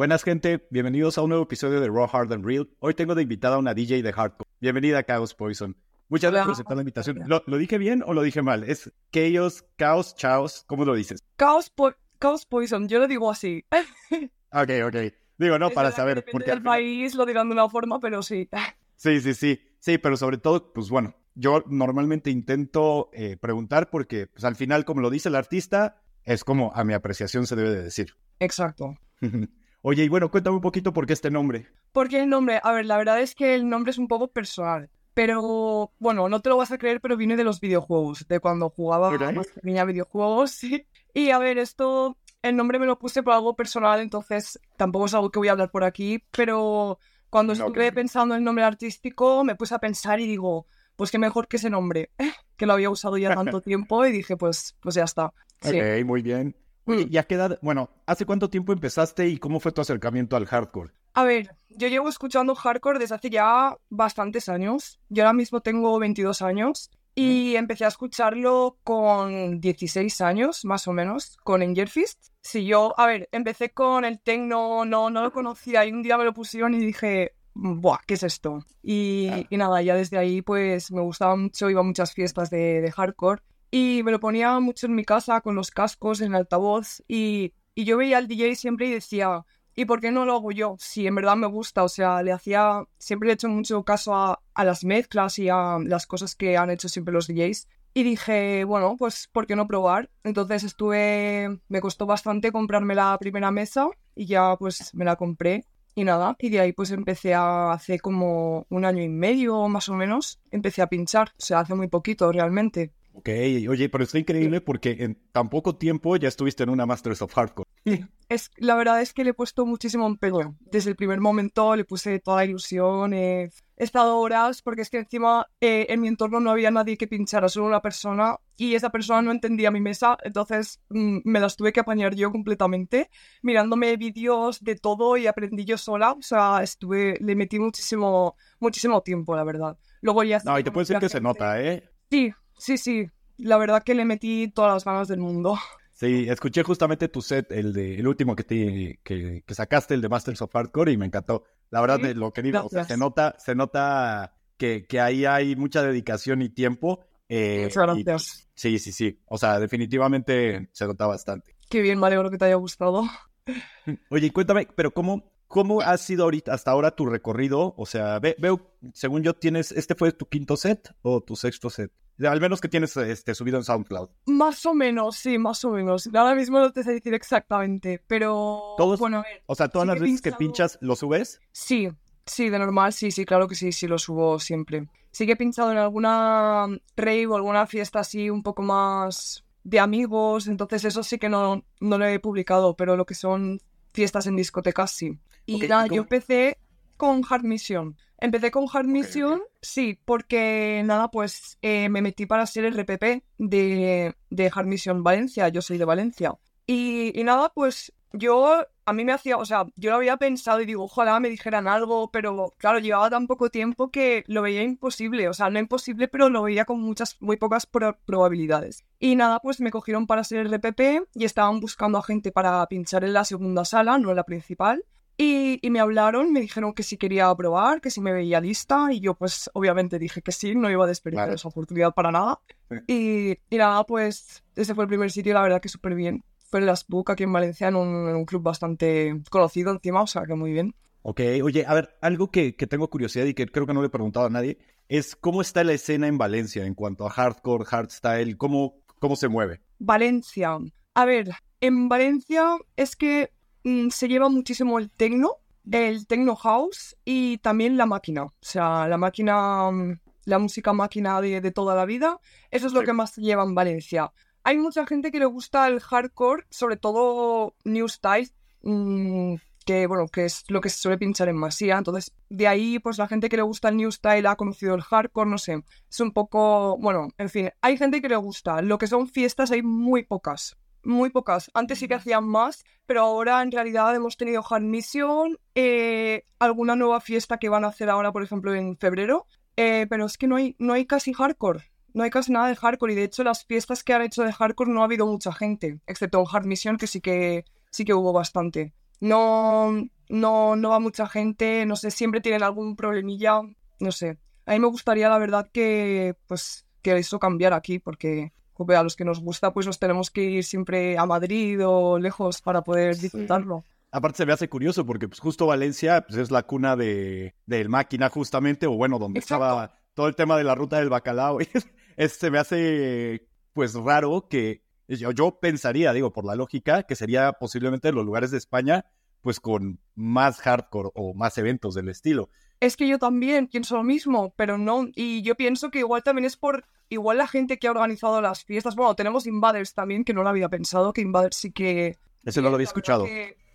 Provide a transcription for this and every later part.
Buenas gente, bienvenidos a un nuevo episodio de Raw Hard and Real. Hoy tengo de invitada a una DJ de hardcore. Bienvenida a Chaos Poison. Muchas gracias por aceptar la invitación. ¿Lo, dije bien o lo dije mal? Es Chaos, Chaos, Chaos. ¿Cómo lo dices? Chaos, Chaos Poison, yo lo digo así. ok, ok. Digo, no, para saber. Porque el país lo dirán de una forma, pero sí. sí, sí, sí. Sí, pero sobre todo, pues bueno, yo normalmente intento eh, preguntar porque pues, al final, como lo dice el artista, es como a mi apreciación se debe de decir. Exacto. Oye, y bueno, cuéntame un poquito por qué este nombre. ¿Por qué el nombre? A ver, la verdad es que el nombre es un poco personal. Pero, bueno, no te lo vas a creer, pero viene de los videojuegos, de cuando jugaba más pequeña videojuegos, sí. Y a ver, esto, el nombre me lo puse por algo personal, entonces tampoco es algo que voy a hablar por aquí, pero cuando estuve pensando en el nombre artístico, me puse a pensar y digo, pues qué mejor que ese nombre, que lo había usado ya tanto tiempo y dije, pues, pues ya está. Ok, muy bien. Mm. ¿Y a qué edad, bueno, hace cuánto tiempo empezaste y cómo fue tu acercamiento al hardcore? A ver, yo llevo escuchando hardcore desde hace ya bastantes años. Yo ahora mismo tengo 22 años y empecé a escucharlo con 16 años, más o menos, con Angel Fist. Sí, yo, a ver, empecé con el techno, no, no lo conocía y un día me lo pusieron y dije, Buah, ¿qué es esto? Y, y nada, ya desde ahí pues me gustaba mucho, iba a muchas fiestas de, de hardcore y me lo ponía mucho en mi casa con los cascos en altavoz y, y yo veía al DJ siempre y decía, ¿y por qué no lo hago yo? Si en verdad me gusta, o sea, le hacía, siempre he hecho mucho caso a, a las mezclas y a las cosas que han hecho siempre los DJs. Y dije, bueno, pues ¿por qué no probar? Entonces estuve, me costó bastante comprarme la primera mesa y ya pues me la compré y nada, y de ahí pues empecé a hace como un año y medio más o menos, empecé a pinchar, o sea, hace muy poquito realmente. Ok, oye, pero está increíble porque en tan poco tiempo ya estuviste en una Masters of Hardcore. Es, la verdad es que le he puesto muchísimo empeño. Desde el primer momento le puse toda la ilusión. he estado horas porque es que encima eh, en mi entorno no había nadie que pinchara, solo una persona. Y esa persona no entendía mi mesa, entonces mm, me las tuve que apañar yo completamente, mirándome vídeos de todo y aprendí yo sola. O sea, estuve, le metí muchísimo, muchísimo tiempo, la verdad. Luego ya... No, y te puedo decir que se nota, ¿eh? Sí, Sí, sí, la verdad que le metí todas las ganas del mundo. Sí, escuché justamente tu set, el de el último que, te, que, sacaste, el de Masters of Hardcore, y me encantó. La verdad, de lo querido, o sea, se nota, se nota que, que ahí hay mucha dedicación y tiempo. Eh, Muchas gracias. sí, sí, sí. O sea, definitivamente se nota bastante. Qué bien, me alegro que te haya gustado. Oye, cuéntame, pero ¿cómo, ¿Cómo ha sido ahorita, hasta ahora tu recorrido? O sea, veo, según yo, tienes, ¿este fue tu quinto set o tu sexto set? Al menos que tienes este, subido en SoundCloud. Más o menos, sí, más o menos. Ahora mismo no te sé decir exactamente, pero... ¿Todos? Bueno, a ver, o sea, ¿todas las veces que pinchas lo subes? Sí, sí, de normal, sí, sí, claro que sí, sí lo subo siempre. Sí que he pinchado en alguna rave o alguna fiesta así un poco más de amigos, entonces eso sí que no, no lo he publicado, pero lo que son fiestas en discotecas sí. Y nada, yo empecé con Hard Mission. Empecé con Hard Mission, sí, porque nada, pues eh, me metí para ser el RPP de, de Hard Mission Valencia. Yo soy de Valencia. Y, y, nada, pues yo, a mí me hacía, o sea, yo lo había pensado y digo, ojalá me dijeran algo, pero claro, llevaba tan poco tiempo que lo veía imposible. O sea, no imposible, pero lo veía con muchas, muy pocas probabilidades. Y nada, pues me cogieron para ser el RPP y estaban buscando a gente para pinchar en la segunda sala, no en la principal. Y, me hablaron, me dijeron que si quería probar, que si me veía lista, y yo pues obviamente dije que sí, no iba a desperdiciar esa oportunidad para nada. Y, y, nada, pues ese fue el primer sitio, la verdad que súper bien. Fue el Las Book aquí en Valencia, en un, club bastante conocido encima, o sea que muy bien. Ok, oye, a ver, algo que, que, tengo curiosidad y que creo que no le he preguntado a nadie, es cómo está la escena en Valencia en cuanto a hardcore, hardstyle, cómo, cómo se mueve. Valencia. A ver, en Valencia es que se lleva muchísimo el techno, el techno house y también la máquina. O sea, la máquina, mm, la música máquina de, toda la vida. Eso es lo que más se lleva en Valencia. Hay mucha gente que le gusta el hardcore, sobre todo New Style, mm, que bueno, que es lo que se suele pinchar en Masía. Entonces, de ahí, pues la gente que le gusta el New Style ha conocido el hardcore, no sé. Es un poco, bueno, en fin, hay gente que le gusta. Lo que son fiestas hay muy pocas muy pocas. Antes sí que hacían más, pero ahora en realidad hemos tenido Hard Mission, eh, alguna nueva fiesta que van a hacer ahora, por ejemplo, en febrero. Eh, pero es que no hay, no hay casi hardcore. No hay casi nada de hardcore. Y de hecho, las fiestas que han hecho de hardcore no ha habido mucha gente. Excepto en Hard Mission, que sí que sí que hubo bastante. no, no, no va mucha gente, no sé, siempre tienen algún problemilla, no sé. A mí me gustaría, la verdad, que, pues, que eso cambiara aquí, porque a los que nos gusta, pues nos tenemos que ir siempre a Madrid o lejos para poder disfrutarlo. Aparte se me hace curioso porque pues, justo Valencia pues, es la cuna de, del máquina justamente, o bueno, donde estaba todo el tema de la ruta del bacalao. es, se me hace pues raro que yo, yo pensaría, digo, por la lógica, que sería posiblemente los lugares de España pues con más hardcore o más eventos del estilo. Es que yo también pienso lo mismo, pero no. Y yo pienso que igual también es por. Igual la gente que ha organizado las fiestas. Bueno, tenemos Invaders también, que no lo había pensado, que Invaders sí que. Ese no lo había escuchado.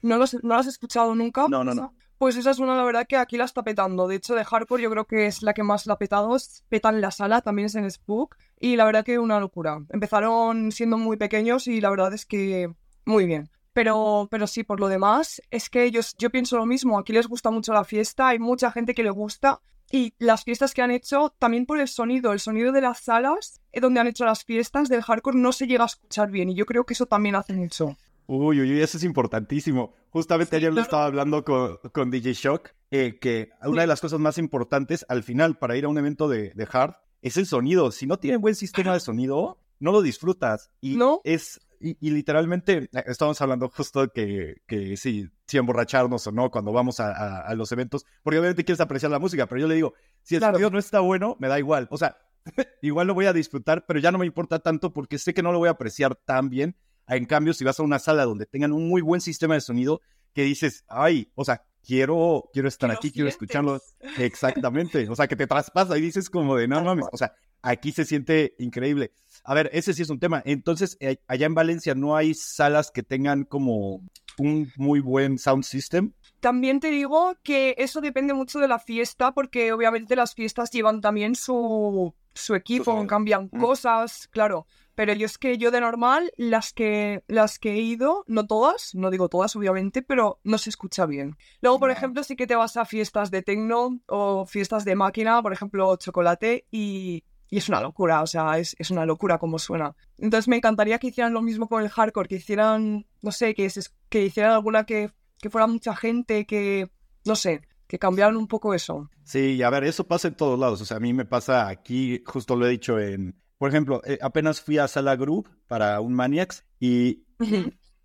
¿No, lo has escuchado nunca? No, no, no. Pues esa es una, la verdad, que aquí la está petando. De hecho, de hardcore yo creo que es la que más la ha petado. Petan la sala, también es en Spook. Y la verdad que una locura. Empezaron siendo muy pequeños y la verdad es que muy bien. Pero, pero sí, por lo demás, es que ellos, yo pienso lo mismo, aquí les gusta mucho la fiesta, hay mucha gente que le gusta y las fiestas que han hecho, también por el sonido, el sonido de las salas eh, donde han hecho las fiestas del hardcore no se llega a escuchar bien y yo creo que eso también hace mucho. Uy, uy, uy, eso es importantísimo. Justamente ayer lo estaba hablando con, con DJ Shock, eh, que una de las cosas más importantes al final para ir a un evento de, de hard es el sonido. Si no tienen buen sistema de sonido, no lo disfrutas. Y ¿No? es y, literalmente eh, estamos hablando justo que, que sí, si emborracharnos o no cuando vamos a, los eventos, porque obviamente quieres apreciar la música, pero yo le digo, si el sonido no está bueno, me da igual. O sea, igual lo voy a disfrutar, pero ya no me importa tanto porque sé que no lo voy a apreciar tan bien. En cambio, si vas a una sala donde tengan un muy buen sistema de sonido, que dices, ay, o sea, quiero, quiero estar aquí, quiero escucharlo. Exactamente. O sea, que te traspasa y dices como de, no mames, o sea, aquí se siente increíble. A ver, ese sí es un tema. Entonces, eh, allá en Valencia no hay salas que tengan como un muy buen sound system. También te digo que eso depende mucho de la fiesta, porque obviamente las fiestas llevan también su, su equipo, cambian cosas, claro. Pero yo es que yo de normal, las que, las que he ido, no todas, no digo todas obviamente, pero no se escucha bien. Luego, por ejemplo, sí que te vas a fiestas de tecno o fiestas de máquina, por ejemplo, chocolate, y, y es una locura, o sea, es, es, una locura como suena. Entonces me encantaría que hicieran lo mismo con el hardcore, que hicieran, no sé, que, que hicieran alguna que, que fuera mucha gente, que, no sé, que cambiaran un poco eso. Sí, a ver, eso pasa en todos lados. O sea, a mí me pasa aquí, justo lo he dicho en, por ejemplo, eh, apenas fui a Sala Group para un Maniacs y,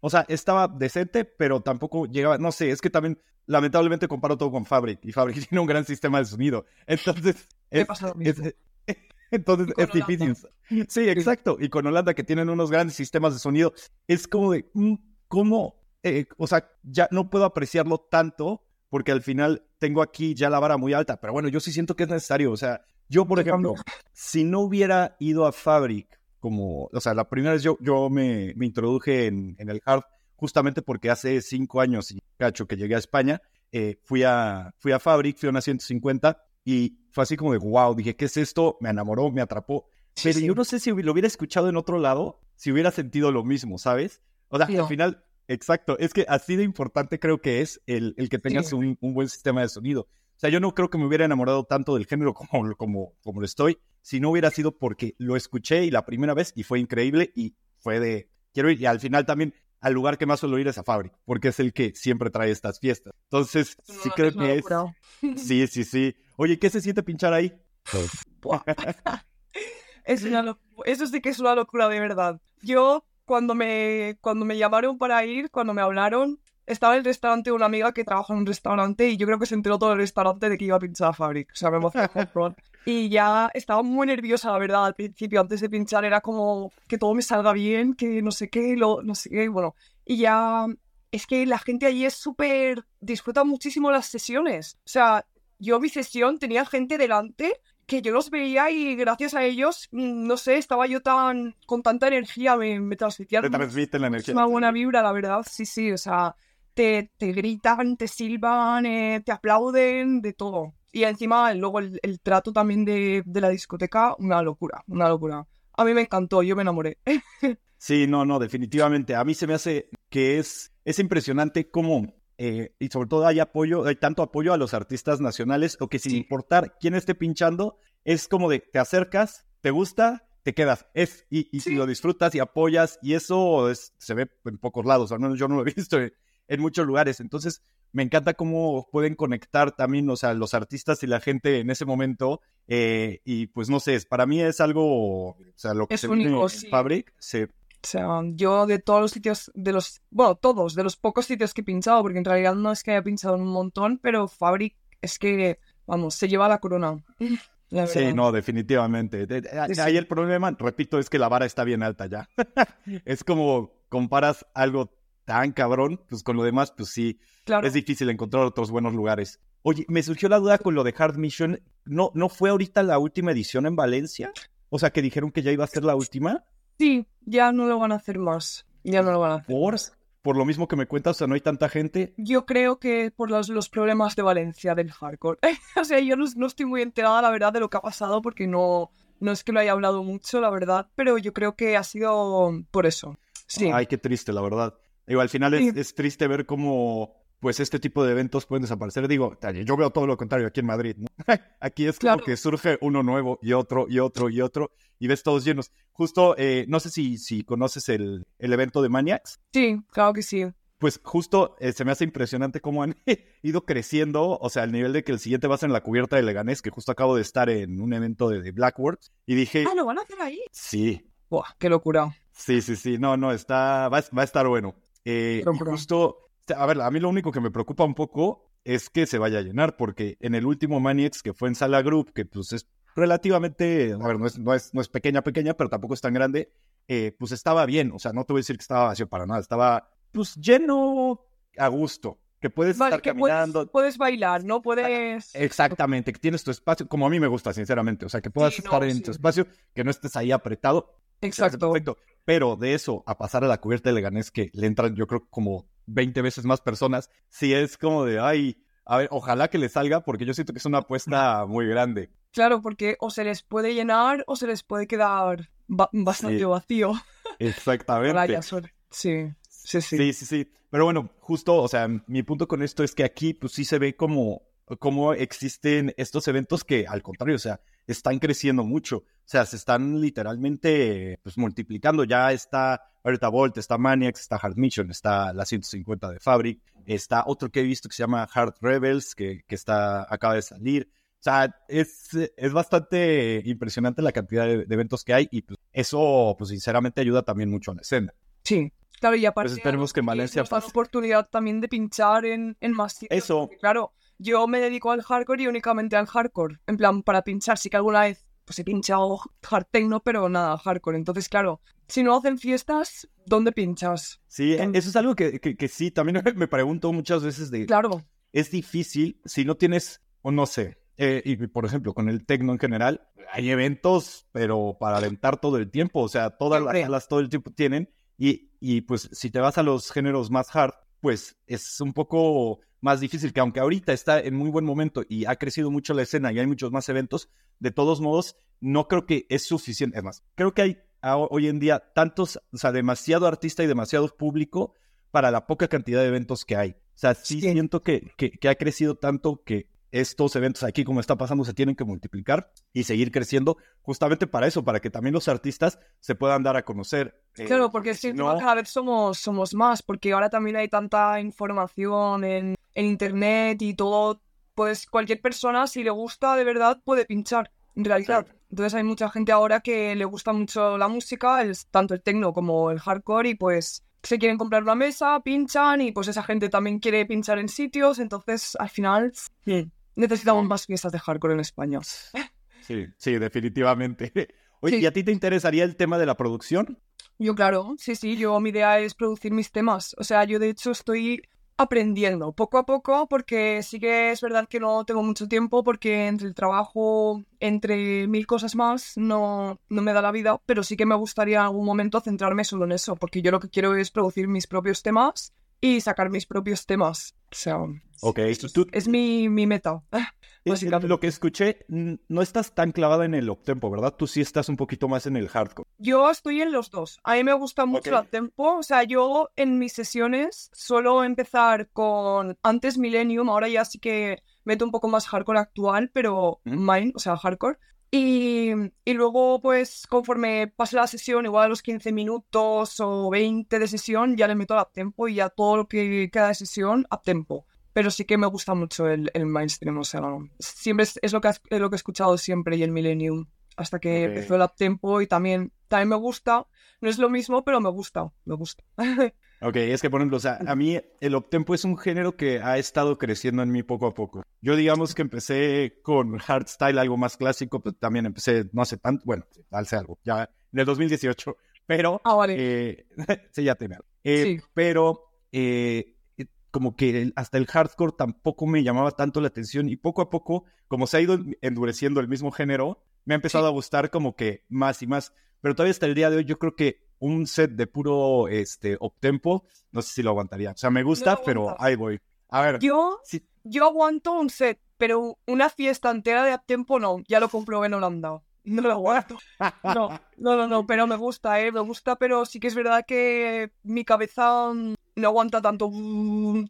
o sea, estaba decente, pero tampoco llegaba, no sé, es que también, lamentablemente comparo todo con Fabric y Fabric tiene un gran sistema de sonido. Entonces, es, entonces es difícil. Sí, exacto. Y con Holanda, que tienen unos grandes sistemas de sonido, es como de, mm, ¿cómo? Eh, o sea, ya no puedo apreciarlo tanto porque al final tengo aquí ya la vara muy alta. Pero bueno, yo sí siento que es necesario. O sea, yo, por ejemplo, si no hubiera ido a Fabric, como, o sea, la primera vez yo, yo me, me introduje en, en, el hard justamente porque hace cinco años y cacho que llegué a España, eh, fui, a, fui a Fabric, fui a una 150 y fue así como de wow, dije, ¿qué es esto? Me enamoró, me atrapó. Pero yo no sé si lo hubiera escuchado en otro lado, si hubiera sentido lo mismo, ¿sabes? O sea, al final, exacto, es que así de importante creo que es el, el que tengas un, un, buen sistema de sonido. O sea, yo no creo que me hubiera enamorado tanto del género como, como, como lo estoy, si no hubiera sido porque lo escuché y la primera vez y fue increíble y fue de, quiero ir, y al final también al lugar que más suelo ir es a Fabric, porque es el que siempre trae estas fiestas. Entonces, sí creo que es... Sí, sí, sí. Oye, ¿qué se siente pinchar ahí? es una Eso sí que es una locura de verdad. Yo, cuando me, cuando me llamaron para ir, cuando me hablaron, estaba en el restaurante una amiga que trabaja en un restaurante y yo creo que se enteró todo el restaurante de que iba a pinchar a Fabric. O sea, me emocionó. y ya estaba muy nerviosa, la verdad, al principio. Antes de pinchar era como que todo me salga bien, que no sé qué, lo, no sé qué, bueno. Y ya es que la gente allí es súper... disfruta muchísimo las sesiones. O sea, yo mi sesión tenía gente delante que yo los veía y gracias a ellos, mm, no sé, estaba yo tan con tanta energía, me, me transmitían... Te transmiten la energía. Una buena vibra, la verdad, sí, sí, o sea, te, gritan, te silban, eh, te aplauden, de todo. Y encima luego el, trato también de, la discoteca, una locura, una locura. A mí me encantó, yo me enamoré. sí, no, no, definitivamente. A mí se me hace que es, es impresionante cómo, eh, y sobre todo hay apoyo, hay tanto apoyo a los artistas nacionales, o que sin importar quién esté pinchando, es como de te acercas, te gusta, te quedas. Es, y, y si lo disfrutas y apoyas, y eso se ve en pocos lados, al menos yo no lo he visto en muchos lugares. Entonces, me encanta cómo pueden conectar también, o sea, los artistas y la gente en ese momento. Eh, y pues no sé, para mí es algo, o sea, lo que Es se único, vive en sí. Fabric, se, O sea, yo de todos los sitios, de los, bueno, todos, de los pocos sitios que he pinchado, porque en realidad no es que haya pinchado un montón, pero Fabric es que, vamos, se lleva la corona. La Sí, no, definitivamente. De- de- Sí, sí. Ahí el problema, repito, es que la vara está bien alta ya. es como comparas algo tan cabrón, pues con lo demás, pues sí, Claro. es difícil encontrar otros buenos lugares. Oye, me surgió la duda con lo de Hard Mission. ¿No, ¿No fue ahorita la última edición en Valencia? O sea, que dijeron que ya iba a ser la última. Sí, ya no lo van a hacer más. Ya no lo van a hacer. Por, por lo mismo que me cuentas, o sea, no hay tanta gente. Yo creo que por los, los problemas de Valencia del hardcore. o sea, yo no, no estoy muy enterada, la verdad, de lo que ha pasado, porque no, no es que lo haya hablado mucho, la verdad, pero yo creo que ha sido por eso. Sí. Ay, qué triste, la verdad. Digo, al final es, triste ver cómo, pues, este tipo de eventos pueden desaparecer. Digo, yo veo todo lo contrario aquí en Madrid, ¿no? Aquí es como Claro. que surge uno nuevo y otro y otro y otro y ves todos llenos. Justo, eh, no sé si, si conoces el, el evento de Maniacs. Sí, claro que sí. Pues justo eh, se me hace impresionante cómo han ido creciendo, o sea, al nivel de que el siguiente va a ser en la cubierta de Leganés, que justo acabo de estar en un evento de, de Blackworks, y dije, Ah, ¿lo van a hacer ahí? sí, Buah, qué locura. Sí, sí, sí, no, no, está, va, va a estar bueno. Eh, y justo, a ver, a mí lo único que me preocupa un poco es que se vaya a llenar, porque en el último Maniacs que fue en Sala Group, que pues es relativamente, a ver, no es, no es, no es pequeña, pequeña, pero tampoco es tan grande, eh, pues estaba bien, o sea, no te voy a decir que estaba vacío para nada, estaba pues lleno a gusto, que puedes Vale, estar que puedes, caminando. puedes bailar, ¿no? Puedes... Exactamente, que tienes tu espacio, como a mí me gusta, sinceramente, o sea, que puedas Sí, no, estar en sí. tu espacio, que no estés ahí apretado, Exacto. Perfecto. Pero de eso a pasar a la cubierta de Leganés, que le entran, yo creo, como 20 veces más personas, sí es como de, ay, a ver, ojalá que le salga, porque yo siento que es una apuesta muy grande. Claro, porque o se les puede llenar o se les puede quedar ba- bastante Sí. vacío. Exactamente. Suerte. Sí, sí, sí. Sí, sí, sí. Pero bueno, justo, o sea, mi punto con esto es que aquí, pues sí se ve como, como existen estos eventos que, al contrario, o sea, están creciendo mucho. O sea, se están literalmente, pues, multiplicando. Ya está ahorita Volt, está Maniacs, está Hard Mission, está la 150 de Fabric, está otro que he visto que se llama Hard Rebels, que, que está, acaba de salir. O sea, es, es bastante impresionante la cantidad de, de eventos que hay y pues, eso, pues, sinceramente ayuda también mucho a la escena. Sí, claro, y aparte Pues esperemos que en Valencia pase. oportunidad también de pinchar en, en más sitios. Eso. porque, claro, yo me dedico al hardcore y únicamente al hardcore. En plan, para pinchar, sí que alguna vez pues he pinchado hard techno, pero nada, hardcore. Entonces, claro, si no hacen fiestas, ¿dónde pinchas? Sí, Em, eso es algo que, que, que sí, también me pregunto muchas veces de, Claro, es difícil si no tienes, o no sé, eh, y por ejemplo, con el tecno en general, hay eventos, pero para alentar todo el tiempo, o sea, todas las salas todo el tiempo tienen, y, y pues si te vas a los géneros más hard, pues es un poco más difícil, que aunque ahorita está en muy buen momento y ha crecido mucho la escena y hay muchos más eventos, de todos modos, no creo que es suficiente. Es más, creo que hay hoy en día tantos, o sea, demasiado artista y demasiado público para la poca cantidad de eventos que hay. O sea, sí, Sí. siento que, que, que ha crecido tanto que estos eventos aquí, como está pasando, se tienen que multiplicar y seguir creciendo justamente para eso, para que también los artistas se puedan dar a conocer. Eh, claro, porque es que si encima no, cada vez somos, somos más, porque ahora también hay tanta información en, en internet y todo, pues cualquier persona, si le gusta de verdad, puede pinchar, en realidad. Entonces hay mucha gente ahora que le gusta mucho la música, el- tanto el techno como el hardcore, y pues se quieren comprar una mesa, pinchan, y pues esa gente también quiere pinchar en sitios, entonces al final hmm, necesitamos más fiestas de hardcore en España. Sí, sí, definitivamente. Oye, Sí. ¿y a ti te interesaría el tema de la producción? Yo, claro, sí, sí, yo mi idea es producir mis temas. O sea, yo de hecho estoy aprendiendo poco a poco porque sí que es verdad que no tengo mucho tiempo porque entre el trabajo, entre mil cosas más, no, no me da la vida, pero sí que me gustaría en algún momento centrarme solo en eso, porque yo lo que quiero es producir mis propios temas y sacar mis propios temas. O sea, tú, es mi, mi meta. Eh, básicamente. Lo que escuché, no estás tan clavada en el uptempo, ¿verdad? Tú sí estás un poquito más en el hardcore. Yo estoy en los dos. A mí me gusta mucho Ok. el tempo. O sea, yo en mis sesiones suelo empezar con antes Millennium, ahora ya sí que meto un poco más hardcore actual, pero ¿Mm? mine, o sea, hardcore. Y, y, luego, pues, conforme pase la sesión, igual a los 15 minutos o 20 de sesión, ya le meto el uptempo y ya todo lo que queda de sesión, uptempo. Pero sí que me gusta mucho el, el mainstream, o sea, siempre es, es, lo que, es lo que he escuchado siempre y el Millennium, hasta que okay. empezó el uptempo y también, también me gusta. No es lo mismo, pero me gusta, me gusta. Ok, es que por ejemplo, o sea, a mí el uptempo es un género que ha estado creciendo en mí poco a poco. Yo digamos que empecé con hardstyle, algo más clásico, pero también empecé no hace tanto, bueno, hace algo, ya en el 2018, pero... Ah, vale. Eh, sí, ya tiene eh, sí. Pero eh, como que hasta el hardcore tampoco me llamaba tanto la atención y poco a poco, como se ha ido endureciendo el mismo género, me ha empezado sí. a gustar como que más y más. Pero todavía hasta el día de hoy yo creo que un set de puro este optempo, no sé si lo aguantaría. O sea, me gusta, no pero ahí voy. A ver. Yo, sí. yo aguanto un set, pero una fiesta entera de uptempo no. Ya lo comprobé en Holanda. No lo aguanto. No, no, no, no, pero me gusta, ¿eh? Me gusta, pero sí que es verdad que mi cabeza no aguanta tanto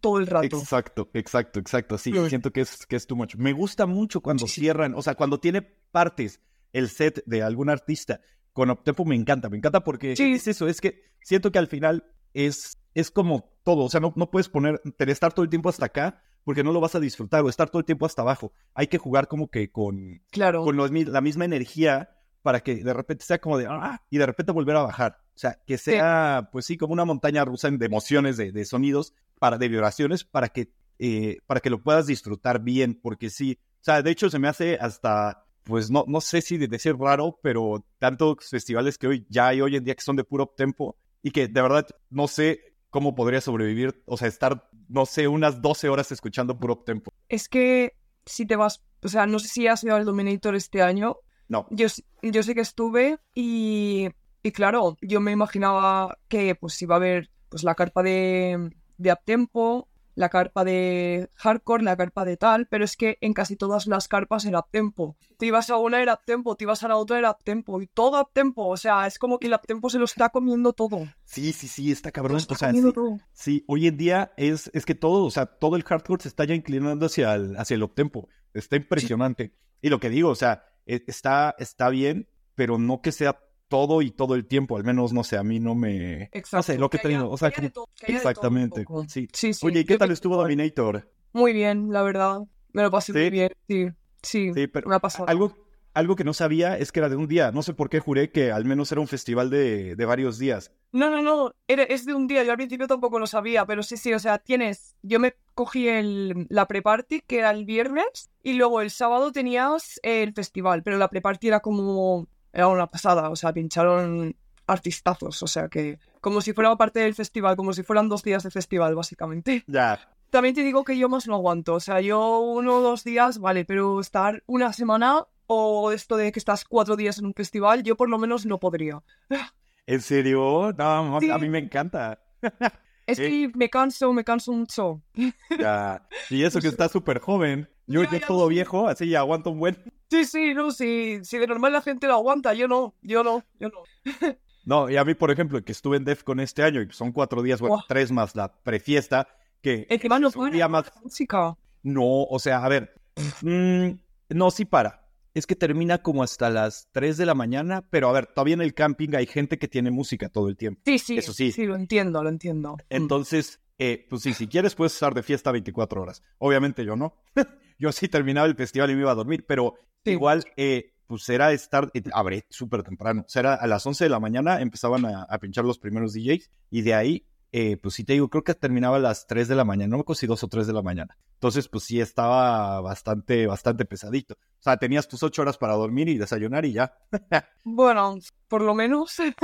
todo el rato. Exacto, exacto, exacto. Sí, sí. siento que es, que es too much. Me gusta mucho cuando sí. cierran, o sea, cuando tiene partes el set de algún artista con Optempo me encanta, me encanta porque sí. es eso, es que siento que al final es, es como todo, o sea, no, no puedes poner, estar todo el tiempo hasta acá porque no lo vas a disfrutar o estar todo el tiempo hasta abajo. Hay que jugar como que con, claro. con los, la misma energía para que de repente sea como de, ah, y de repente volver a bajar. O sea, que sea, sí. pues sí, como una montaña rusa de emociones, de, de sonidos, para, de vibraciones, para que, eh, para que lo puedas disfrutar bien, porque sí, o sea, de hecho se me hace hasta pues no, no sé si de decir raro, pero tantos festivales que hoy ya hay hoy en día que son de puro tempo y que de verdad no sé cómo podría sobrevivir, o sea, estar, no sé, unas 12 horas escuchando puro tempo. Es que si te vas, o sea, no sé si has ido al Dominator este año. No. Yo, yo sé que estuve y, y claro, yo me imaginaba que pues iba a haber pues la carpa de, de uptempo, la carpa de hardcore, la carpa de tal, pero es que en casi todas las carpas era uptempo. Te ibas a una era uptempo, te ibas a la otra era uptempo y todo uptempo, o sea, es como que el uptempo se lo está comiendo todo. Sí, sí, sí, está cabrón. Está o sea, sí, sí, hoy en día es, es que todo, o sea, todo el hardcore se está ya inclinando hacia el, hacia el uptempo. Está impresionante. Sí. Y lo que digo, o sea, e, está, está bien, pero no que sea todo y todo el tiempo, al menos, no sé, a mí no me... Exacto. No sé, lo que, he tenido, o sea, todo, exactamente, sí. sí. sí. Oye, ¿y qué tal estuvo Dominator? Muy bien, la verdad, me lo pasé muy bien, sí, sí, sí pero me ha pasado. Algo, algo que no sabía es que era de un día, no sé por qué juré que al menos era un festival de, de varios días. No, no, no, era, es de un día, yo al principio tampoco lo sabía, pero sí, sí, o sea, tienes, yo me cogí el, la pre-party, que era el viernes, y luego el sábado tenías el festival, pero la pre-party era como era una pasada, o sea, pincharon artistazos, o sea que como si fuera parte del festival, como si fueran dos días de festival, básicamente. Ya. También te digo que yo más no aguanto, o sea, yo uno o dos días, vale, pero estar una semana o esto de que estás cuatro días en un festival, yo por lo menos no podría. ¿En serio? No, sí. a mí me encanta. Es que me canso, me canso mucho. Ya. Y eso que está súper joven. Yo, yo todo viejo, así ya aguanto un buen. Sí, sí, no, sí. Si de normal la gente lo aguanta, yo no, yo no, yo no. no, y a mí, por ejemplo, que estuve en DEFCON este año y son cuatro días, bueno, wow. tres más la prefiesta, que... El que más no puede más... música. No, o sea, a ver, mmm, no, sí para. Es que termina como hasta las 3 de la mañana, pero a ver, todavía en el camping hay gente que tiene música todo el tiempo. Sí, sí. Eso sí. Sí, lo entiendo, lo entiendo. Entonces, eh, pues sí, si quieres puedes estar de fiesta 24 horas. Obviamente yo no. yo sí terminaba el festival y me iba a dormir, pero sí. igual, eh, pues era estar, eh, abre súper temprano. O sea, era a las 11 de la mañana empezaban a, a pinchar los primeros DJs y de ahí eh, pues sí te digo, creo que terminaba a las 3 de la mañana, no me acuerdo si 2 o 3 de la mañana. Entonces, pues sí estaba bastante, bastante pesadito. O sea, tenías tus 8 horas para dormir y desayunar y ya. bueno, por lo menos. sí,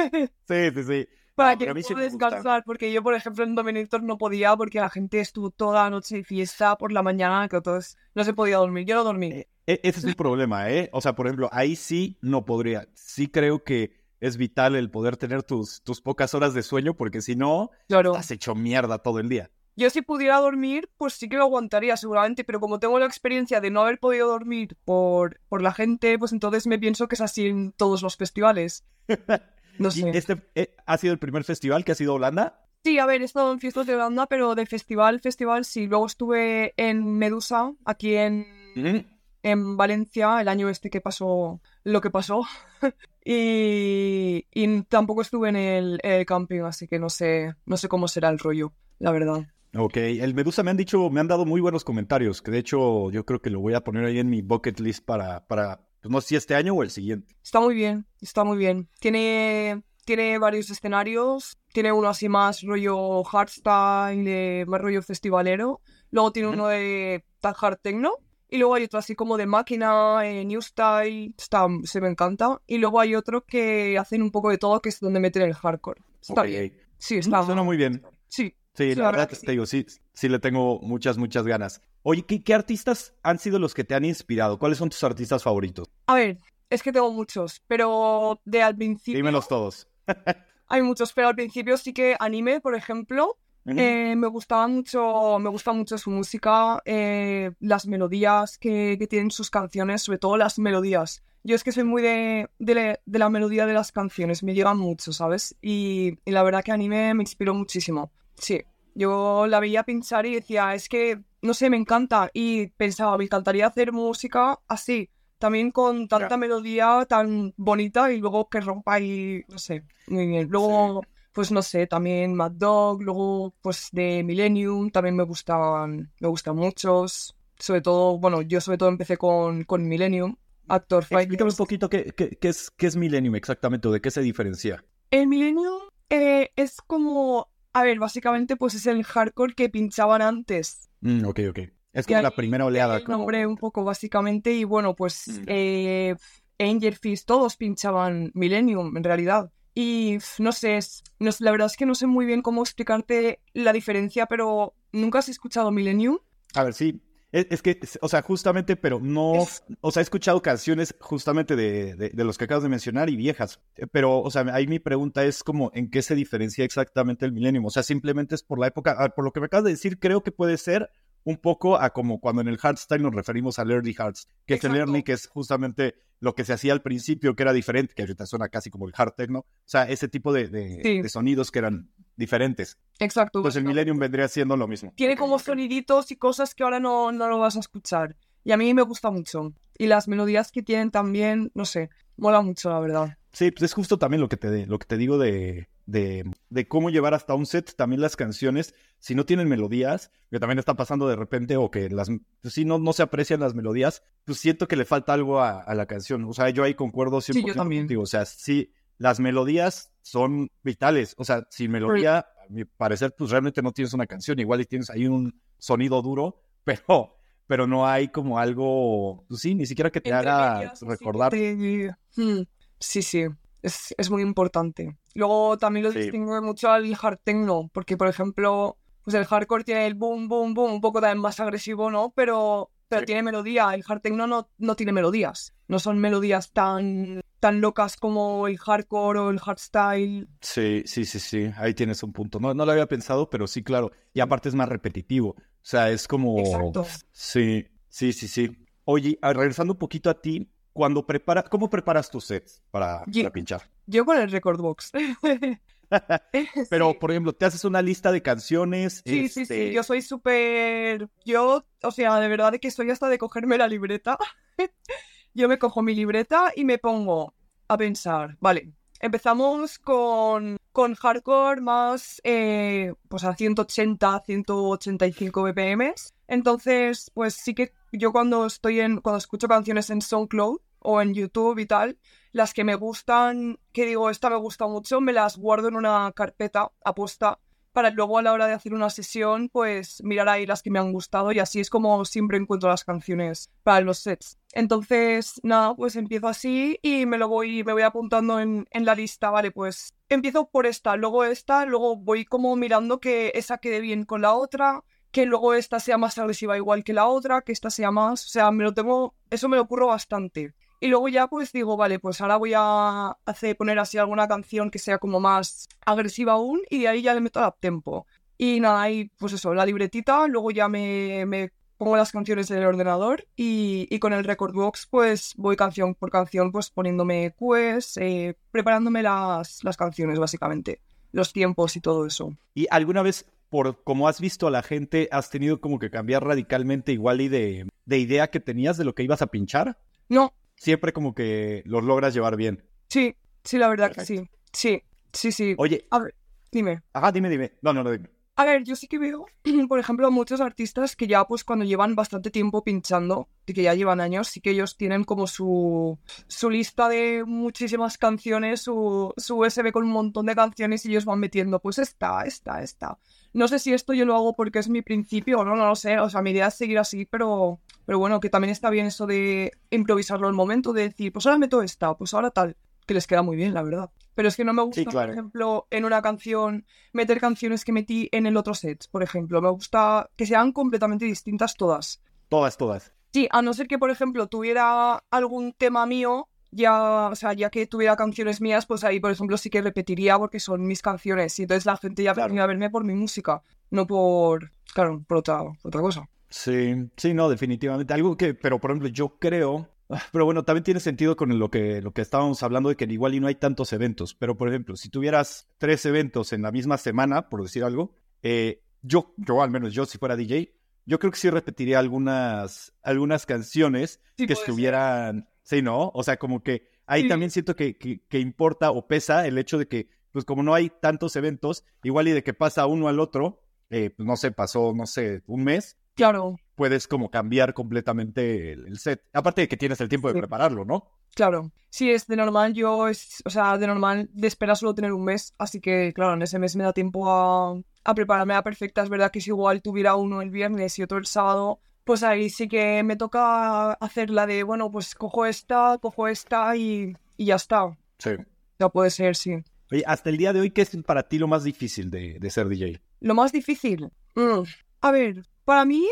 sí, sí. Para no, que puedas sí descansar, porque yo, por ejemplo, en Dominator no podía porque la gente estuvo toda la noche de fiesta por la mañana, que entonces no se podía dormir. Yo no dormí. Eh, ese es un problema, ¿eh? O sea, por ejemplo, ahí sí no podría. Sí creo que es vital el poder tener tus, tus pocas horas de sueño, porque si no, claro. estás hecho mierda todo el día. Yo si pudiera dormir, pues sí que lo aguantaría seguramente, pero como tengo la experiencia de no haber podido dormir por, por la gente, pues entonces me pienso que es así en todos los festivales. No sé. ¿Este eh, ha sido el primer festival que ha sido Holanda? Sí, a ver, he estado en fiestas de Holanda, pero de festival, festival sí. Luego estuve en Medusa, aquí en, mm en Valencia el año este que pasó lo que pasó. y, y, tampoco estuve en el, el, camping, así que no sé, no sé cómo será el rollo, la verdad. Ok, el Medusa me han dicho, me han dado muy buenos comentarios, que de hecho yo creo que lo voy a poner ahí en mi bucket list para, para pues no sé si este año o el siguiente. Está muy bien, está muy bien. Tiene, tiene varios escenarios, tiene uno así más rollo hardstyle, más rollo festivalero, luego tiene uno de hard techno, y luego hay otro así como de máquina, eh, new style, está, se me encanta. Y luego hay otro que hacen un poco de todo, que es donde meten el hardcore. Está bien. Sí, está. Suena muy bien. Sí. Sí, la, verdad, te digo, sí, sí le tengo muchas, muchas ganas. Oye, ¿qué, artistas han sido los que te han inspirado? ¿Cuáles son tus artistas favoritos? A ver, es que tengo muchos, pero de al principio... Dímelos todos. hay muchos, pero al principio sí que anime, por ejemplo. Eh, me gustaba mucho, me gusta mucho su música, eh, las melodías que, tienen sus canciones, sobre todo las melodías. Yo es que soy muy de, de, la melodía de las canciones, me llegan mucho, ¿sabes? Y, y, la verdad que anime me inspiró muchísimo. Sí, yo la veía pinchar y decía, es que, no sé, me encanta. Y pensaba, me encantaría hacer música así, también con tanta melodía tan bonita y luego que rompa y, no sé, muy bien. Luego, pues no sé, también Mad Dog, luego pues de Millennium, también me gustaban, me gustan muchos. Sobre todo, bueno, yo sobre todo empecé con, con Millennium, Actor Fight. Explícame un poquito qué, qué, qué, es, qué es Millennium exactamente, o de qué se diferencia. El Millennium eh, es como a ver, básicamente pues es el hardcore que pinchaban antes. Mm, ok, ok. Es como la primera oleada. El nombre un poco básicamente y bueno, pues mm. eh, Angel Fist, todos pinchaban Millennium en realidad. Y no sé, no, la verdad es que no sé muy bien cómo explicarte la diferencia, pero ¿nunca has escuchado Millennium? A ver, sí, es, que, o sea, justamente, pero no, o sea, he escuchado canciones justamente de, de, los que acabas de mencionar y viejas, eh, pero, o sea, ahí mi pregunta es como, ¿en qué se diferencia exactamente el Millennium? O sea, simplemente es por la época, ah, por lo que me acabas de decir, creo que puede ser un poco a como cuando en el hardstyle nos referimos al early hearts, que es el early, que es justamente lo que se hacía al principio, que era diferente, que ahorita suena casi como el hard techno, o sea, ese tipo de, de sonidos que eran diferentes. Exacto. Pues el Millennium vendría siendo lo mismo. Tiene como soniditos y cosas que ahora no, no lo vas a escuchar. Y a mí me gusta mucho. Y las melodías que tienen también, no sé, mola mucho, la verdad. Sí, pues es justo también lo que te, lo que te digo de, de, de, cómo llevar hasta un set también las canciones, si no tienen melodías, que también está pasando de repente, o que las, pues sí, no, no se aprecian las melodías, pues siento que le falta algo a, a la canción. O sea, yo ahí concuerdo 100% sí, yo también. contigo. O sea, sí, las melodías son vitales. O sea, sin melodía, a mi parecer, pues realmente no tienes una canción. Igual y tienes ahí un sonido duro, pero, pero no hay como algo, pues sí, ni siquiera que te haga recordar. Hmm, sí, sí, es, es, muy importante. Luego también lo distingue mucho al hard techno, porque por ejemplo, pues el hardcore tiene el boom, boom, boom, un poco también más agresivo, ¿no? Pero pero tiene melodía. El hard techno no, no tiene melodías. No son melodías tan, tan locas como el hardcore o el hardstyle. Sí, sí, sí, sí. Ahí tienes un punto. No, no lo había pensado, pero sí, claro. Y aparte es más repetitivo. O sea, es como. Exacto. Sí, sí, sí, sí. Oye, regresando un poquito a ti, cuando preparas, ¿cómo preparas tus sets para, para pinchar? Yo con el record box. Pero, por ejemplo, te haces una lista de canciones. Sí, sí, sí. Este Yo soy súper. Yo, o sea, de verdad que estoy hasta de cogerme la libreta. Yo me cojo mi libreta y me pongo a pensar, vale, empezamos con, con hardcore más eh, pues a 180, 185 BPM. Entonces, pues sí que yo cuando estoy en, cuando escucho canciones en SoundCloud o en YouTube y tal, las que me gustan, que digo, esta me gusta mucho, me las guardo en una carpeta apuesta para luego a la hora de hacer una sesión, pues mirar ahí las que me han gustado y así es como siempre encuentro las canciones para los sets. Entonces, nada, pues empiezo así y me lo voy, me voy apuntando en, en la lista, vale, pues empiezo por esta, luego esta, luego voy como mirando que esa quede bien con la otra, que luego esta sea más agresiva igual que la otra, que esta sea más, o sea, me lo tengo, eso me lo ocurro bastante. Y luego ya pues digo, vale, pues ahora voy a hacer, poner así alguna canción que sea como más agresiva aún y de ahí ya le meto al tempo. Y nada, ahí pues eso, la libretita, luego ya me, me pongo las canciones en el ordenador y, y, con el record box pues voy canción por canción pues poniéndome cues, eh, preparándome las, las canciones básicamente, los tiempos y todo eso. ¿Y alguna vez por como has visto a la gente, has tenido como que cambiar radicalmente igual y de, de idea que tenías de lo que ibas a pinchar? No. Siempre como que los logras llevar bien. Sí, sí, la verdad que sí. Sí, sí, sí. Oye. A ver, dime. Ajá, dime, dime. No, no, no, dime. A ver, yo sí que veo, por ejemplo, muchos artistas que ya, pues, cuando llevan bastante tiempo pinchando, y que ya llevan años, sí que ellos tienen como su, su lista de muchísimas canciones, su, su USB con un montón de canciones y ellos van metiendo, pues, esta, esta, esta. No sé si esto yo lo hago porque es mi principio o no, no lo sé. O sea, mi idea es seguir así, pero, pero bueno, que también está bien eso de improvisarlo al momento, de decir, pues ahora meto esta, pues ahora tal que les queda muy bien, la verdad. Pero es que no me gusta, por ejemplo, en una canción meter canciones que metí en el otro set, por ejemplo. Me gusta que sean completamente distintas todas. Todas, todas. Sí, a no ser que, por ejemplo, tuviera algún tema mío, ya, o sea, ya que tuviera canciones mías, pues ahí, por ejemplo, sí que repetiría porque son mis canciones. Y entonces la gente ya venía a verme por mi música, no por, claro, por otra, por otra cosa. Sí, sí, no, definitivamente. Algo que, pero por ejemplo, yo creo pero bueno, también tiene sentido con lo que, lo que estábamos hablando de que igual y no hay tantos eventos. Pero, por ejemplo, si tuvieras tres eventos en la misma semana, por decir algo, eh, yo, yo al menos yo, si fuera DJ, yo creo que sí repetiría algunas, algunas canciones que estuvieran. Sí, ¿no? O sea, como que ahí también siento que, que, importa o pesa el hecho de que, pues como no hay tantos eventos, igual y de que pasa uno al otro, eh, pues no sé, pasó, no sé, un mes. Claro puedes como cambiar completamente el, set. Aparte de que tienes el tiempo de prepararlo, ¿no? Claro. Sí, es de normal, yo es, o sea, de normal de espera solo tener un mes, así que claro, en ese mes me da tiempo a, a prepararme a perfecta. Es verdad que si igual tuviera uno el viernes y otro el sábado, pues ahí sí que me toca hacer la de, bueno, pues cojo esta, cojo esta y, y ya está. Sí. Ya puede ser, sí. Oye, hasta el día de hoy, ¿qué es para ti lo más difícil de, de ser DJ? Lo más difícil. Mm. A ver, para mí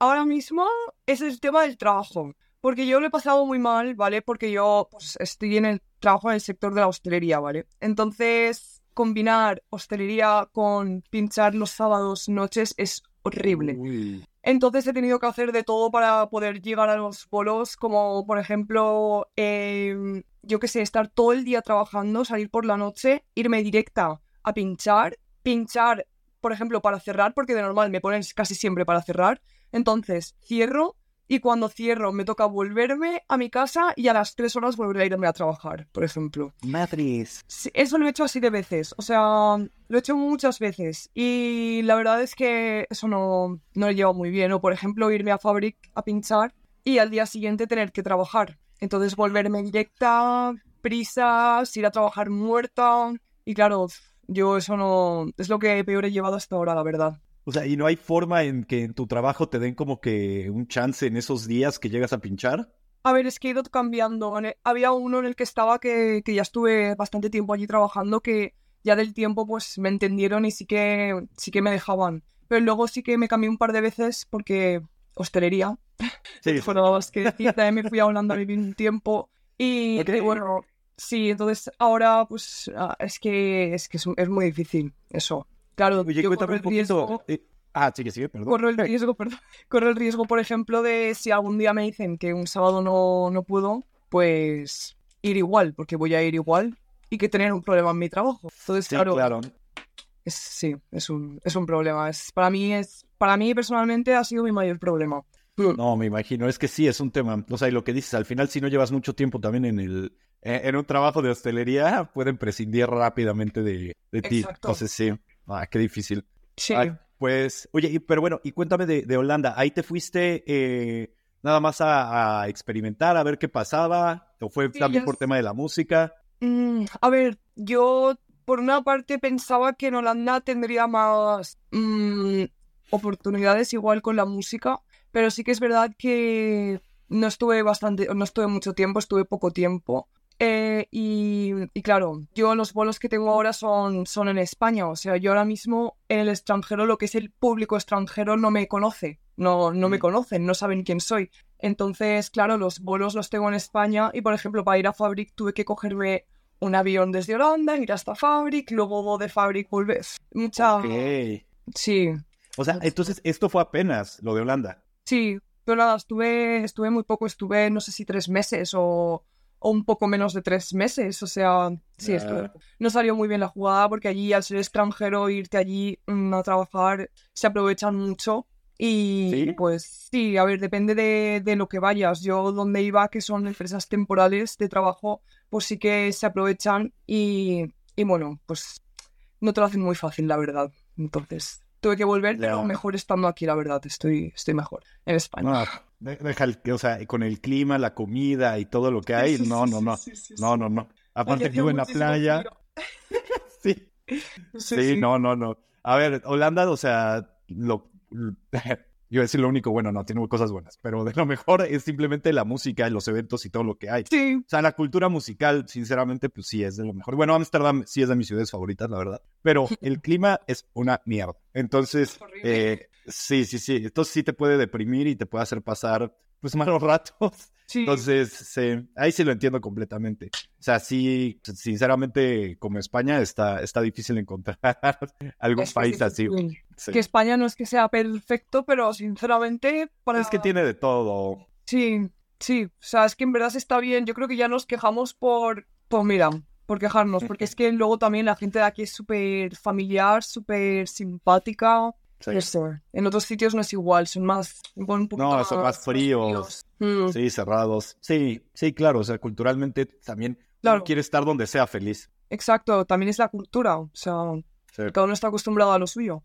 ahora mismo es el tema del trabajo. Porque yo lo he pasado muy mal, ¿vale? Porque yo pues, estoy en el trabajo en el sector de la hostelería, ¿vale? Entonces, combinar hostelería con pinchar los sábados noches es horrible. Entonces he tenido que hacer de todo para poder llegar a los bolos, como por ejemplo, em, yo qué sé, estar todo el día trabajando, salir por la noche, irme directa a pinchar, pinchar, por ejemplo, para cerrar, porque de normal me ponen casi siempre para cerrar, entonces, cierro y cuando cierro me toca volverme a mi casa y a las tres horas volver a irme a trabajar, por ejemplo. Matriz. eso lo he hecho así de veces, o sea, lo he hecho muchas veces y la verdad es que eso no, no lo llevo muy bien. O por ejemplo, irme a Fabric a pinchar y al día siguiente tener que trabajar. Entonces volverme directa, prisas, ir a trabajar muerta y claro, yo eso no es lo que peor he llevado hasta ahora, la verdad. O sea, ¿y no hay forma en que en tu trabajo te den como que un chance en esos días que llegas a pinchar? A ver, es que he ido cambiando. Había uno en el que estaba que, que ya estuve bastante tiempo allí trabajando que ya del tiempo pues me entendieron y sí que, sí que me dejaban. Pero luego sí que me cambié un par de veces porque hostelería. Sí. bueno, es que también me fui a Holanda a vivir un tiempo y, bueno, sí, entonces ahora pues ah, es que es que es muy difícil eso. Claro, yo corro el riesgo... Eh, ah, sí, sí, perdón. Corro el riesgo, perdón. Corro el riesgo, por ejemplo, de si algún día me dicen que un sábado no, no puedo, pues ir igual, porque voy a ir igual y que tener un problema en mi trabajo. Entonces, claro, claro. Es, sí, es un, es un problema. Es, para, mí es, para mí personalmente ha sido mi mayor problema. No, me imagino, es que sí, es un tema. O sea, y lo que dices, al final, si no llevas mucho tiempo también en el eh, en un trabajo de hostelería, pueden prescindir rápidamente de, de ti. Entonces, sí. Ah, qué difícil. Sí. pues, oye, pero bueno, y cuéntame de, Holanda. ¿Ahí te fuiste eh, nada más a, experimentar, a ver qué pasaba? ¿O fue también por tema de la música? Mm, a ver, yo por una parte pensaba que en Holanda tendría más mm, oportunidades igual con la música, pero sí que es verdad que no estuve bastante, no estuve mucho tiempo, estuve poco tiempo. Eh, y, claro, yo los bolos que tengo ahora son, son en España, o sea, yo ahora mismo en el extranjero, lo que es el público extranjero no me conoce, no, no me mm. conocen, no saben quién soy. Entonces, claro, los bolos los tengo en España y, por ejemplo, para ir a Fabric tuve que cogerme un avión desde Holanda, ir hasta Fabric, luego de Fabric volver. Mucha... Sí. O sea, entonces esto fue apenas lo de Holanda. Sí, pero nada, estuve, estuve muy poco, estuve no sé si tres meses o o un poco menos de tres meses. O sea, sí, esto no salió muy bien la jugada porque allí, al ser extranjero, irte allí mm, a trabajar, se aprovechan mucho. Y pues sí, a ver, depende de, de, lo que vayas. Yo donde iba, que son empresas temporales de trabajo, pues sí que se aprovechan y, y bueno, pues no te lo hacen muy fácil, la verdad. Entonces, tuve que volver, pero mejor estando aquí, la verdad. Estoy, estoy mejor en España. Deja el, o sea, con el clima, la comida y todo lo que hay, no, no, no. No, no, no. Aparte vivo en la playa. sí. Sí, no, no, no. A ver, Holanda, o sea, lo, Iba a decir lo único bueno, no, tiene cosas buenas, pero de lo mejor es simplemente la música, los eventos y todo lo que hay. Sí. O sea, la cultura musical, sinceramente, pues sí es de lo mejor. Bueno, Ámsterdam sí es de mis ciudades favoritas, la verdad, pero el clima es una mierda. Entonces, eh, sí, sí, sí. Entonces sí te puede deprimir y te puede hacer pasar, pues, malos ratos. Entonces, ahí sí lo entiendo completamente. O sea, sí, sinceramente, como España, está, está difícil encontrar algún país así. Que España no es que sea perfecto, pero sinceramente... Para... Es que tiene de todo. Sí, sí. O sea, es que en verdad está bien. Yo creo que ya nos quejamos por... Pues mira, por quejarnos, porque es que luego también la gente de aquí es súper familiar, súper simpática. En otros sitios no es igual, son más... no, son más fríos. Mm. Sí, cerrados. Sí, sí, claro. O sea, culturalmente también quiere estar donde sea feliz. Exacto, también es la cultura. O sea, cada uno está acostumbrado a lo suyo.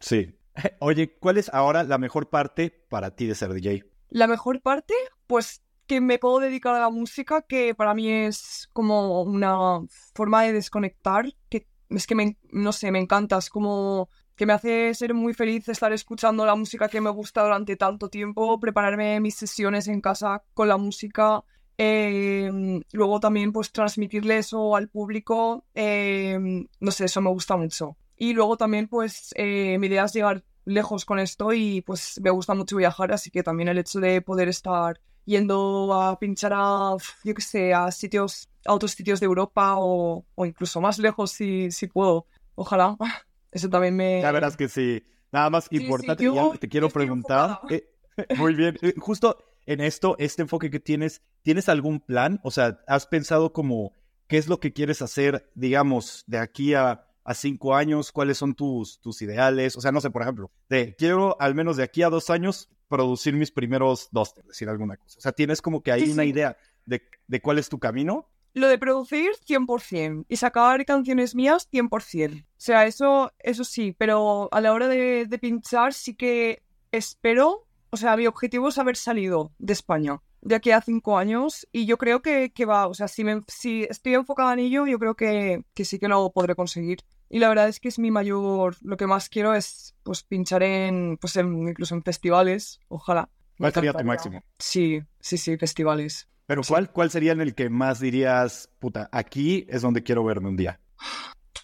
Sí. Oye, ¿cuál es ahora la mejor parte para ti de ser DJ? La mejor parte, pues que me puedo dedicar a la música, que para mí es como una forma de desconectar, que es que me, no sé, me encanta, es como que me hace ser muy feliz estar escuchando la música que me gusta durante tanto tiempo, prepararme mis sesiones en casa con la música, em, luego también pues transmitirle eso al público, em, no sé, eso me gusta mucho. Y luego también pues eh, mi idea es llegar lejos con esto y pues me gusta mucho viajar, así que también el hecho de poder estar yendo a pinchar a, yo qué sé, a sitios, a otros sitios de Europa o, o incluso más lejos si, si puedo, ojalá. Eso también me... Ya verás que sí. Nada más importante, te quiero preguntar. Eh, muy bien. Eh, justo en esto, este enfoque que tienes, ¿tienes algún plan? O sea, ¿has pensado como qué es lo que quieres hacer, digamos, de aquí a, a cinco años? ¿Cuáles son tus, tus ideales? O sea, no sé, por ejemplo, de quiero al menos de aquí a dos años producir mis primeros dos, decir alguna cosa. O sea, ¿tienes como que hay una idea de, de cuál es tu camino? Lo de producir, 100%. Y sacar canciones mías, 100%. O sea, eso, eso sí, pero a la hora de, pinchar sí que espero, o sea, mi objetivo es haber salido de España de aquí a cinco años y yo creo que, que va, o sea, si, me, si estoy enfocada en ello, yo creo que, que, sí que lo podré conseguir. Y la verdad es que es mi mayor, lo que más quiero es pues pinchar en, pues incluso en festivales, ojalá. ¿Cuál sería tu máximo? Sí, sí, sí, festivales. Pero ¿cuál, ¿cuál sería en el que más dirías, puta, aquí es donde quiero verme un día?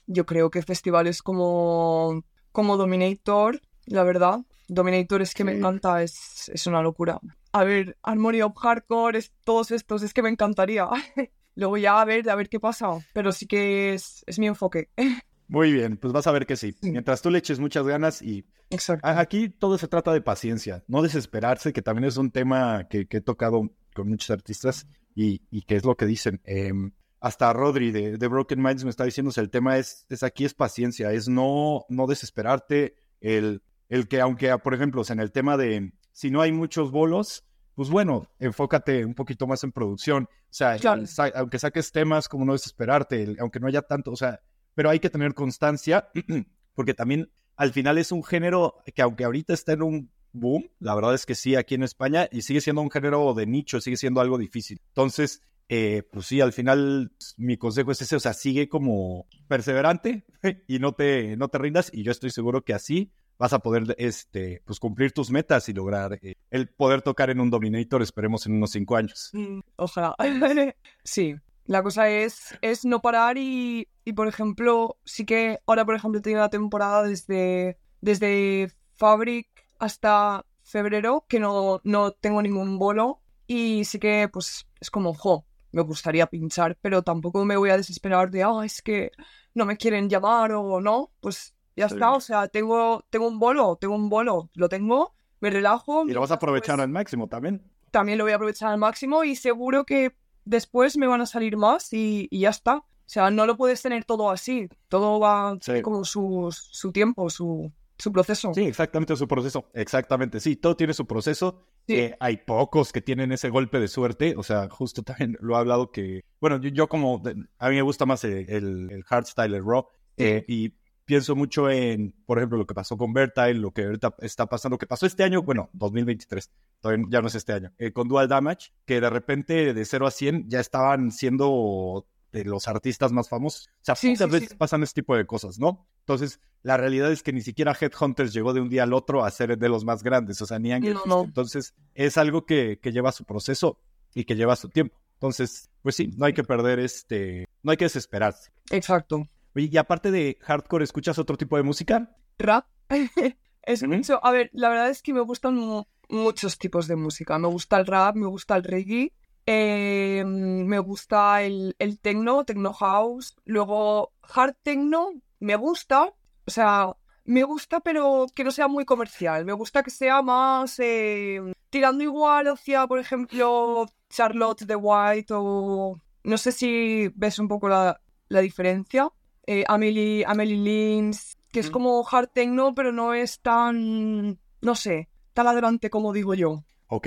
Yo creo que festivales como, como Dominator, la verdad. Dominator es que me encanta, es, es una locura. A ver, Armory of Hardcore, es, todos estos, es que me encantaría. Luego ya a ver, a ver qué pasa. Pero sí que es, es mi enfoque. Muy bien, pues vas a ver que sí. Mientras tú le eches muchas ganas y... Exacto. Aquí todo se trata de paciencia, no desesperarse, que también es un tema que, que he tocado con muchos artistas y, y que es lo que dicen. Em, hasta Rodri de, de, Broken Minds me está diciendo, el tema es, es aquí es paciencia, es no, no desesperarte, el, el que aunque, por ejemplo, en el tema de si no hay muchos bolos, pues bueno, enfócate un poquito más en producción. O sea, aunque saques temas, como no desesperarte, aunque no haya tanto, o sea, pero hay que tener constancia, porque también al final es un género que aunque ahorita está en un boom, la verdad es que sí, aquí en España, y sigue siendo un género de nicho, sigue siendo algo difícil. Entonces, eh, pues sí, al final mi consejo es ese, o sea, sigue como perseverante y no te, no te rindas, y yo estoy seguro que así vas a poder este, pues cumplir tus metas y lograr eh, el poder tocar en un Dominator, esperemos en unos cinco años. Mm, ojalá. sí, la cosa es, es no parar y, y, por ejemplo, sí que ahora, por ejemplo, he tenido la temporada desde, desde Fabric hasta febrero que no, no tengo ningún bolo y sí que pues es como, jo, me gustaría pinchar, pero tampoco me voy a desesperar de, ah, es que no me quieren llamar o no, pues ya está, o sea, tengo, tengo un bolo, tengo un bolo, lo tengo, me relajo. Y lo vas a aprovechar pues al máximo también. También lo voy a aprovechar al máximo y seguro que después me van a salir más y, ya está. O sea, no lo puedes tener todo así, todo va como su, su tiempo, su, su proceso. Sí, exactamente su proceso. Exactamente, sí, todo tiene su proceso. Eh, hay pocos que tienen ese golpe de suerte. O sea, justo también lo he hablado que, bueno, yo, como, a mí me gusta más el, el, hardstyle, el raw. Eh, y pienso mucho en, por ejemplo, lo que pasó con Bertile, lo que ahorita está pasando, lo que pasó este año, bueno, 2023, todavía ya no es este año, eh, con Dual Damage, que de repente de 0 a 100 ya estaban siendo de los artistas más famosos. O sea, muchas veces pasan este tipo de cosas, ¿no? Entonces, la realidad es que ni siquiera Headhunters llegó de un día al otro a ser de los más grandes, o sea, ni Angel Entonces, es algo que, que lleva su proceso y que lleva su tiempo. Entonces, pues sí, no hay que perder este, no hay que desesperarse. Exacto. Oye, y aparte de hardcore, ¿escuchas otro tipo de música? Rap. Escucho, a ver, la verdad es que me gustan muchos tipos de música. Me gusta el rap, me gusta el reggae, eh, me gusta el, el techno, techno house. Luego, hard techno, me gusta. O sea, me gusta, pero que no sea muy comercial. Me gusta que sea más eh, tirando igual hacia, por ejemplo, Charlotte the White o. No sé si ves un poco la, la diferencia eh, Amelie, Amelie Lins, que es como hard techno, pero no es tan, no sé, tan adelante como digo yo. Ok,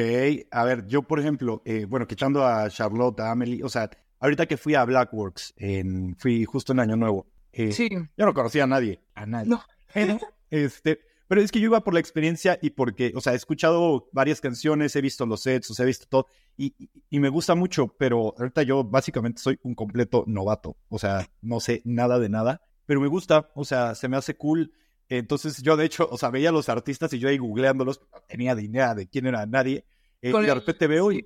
a ver, yo por ejemplo, eh, bueno, que echando a Charlotte, a Amelie, o sea, ahorita que fui a Blackworks, en, fui justo en Año Nuevo. Eh, sí. Yo no conocía a nadie, a nadie. No. este, pero es que yo iba por la experiencia y porque, o sea, he escuchado varias canciones, he visto los sets, o sea, he visto todo, y, me gusta mucho, pero ahorita yo básicamente soy un completo novato, o sea, no sé nada de nada, pero me gusta, o sea, se me hace cool. Entonces yo de hecho, o sea, veía a los artistas y yo ahí googleándolos, no tenía ni idea de quién era nadie, eh, y de repente veo y,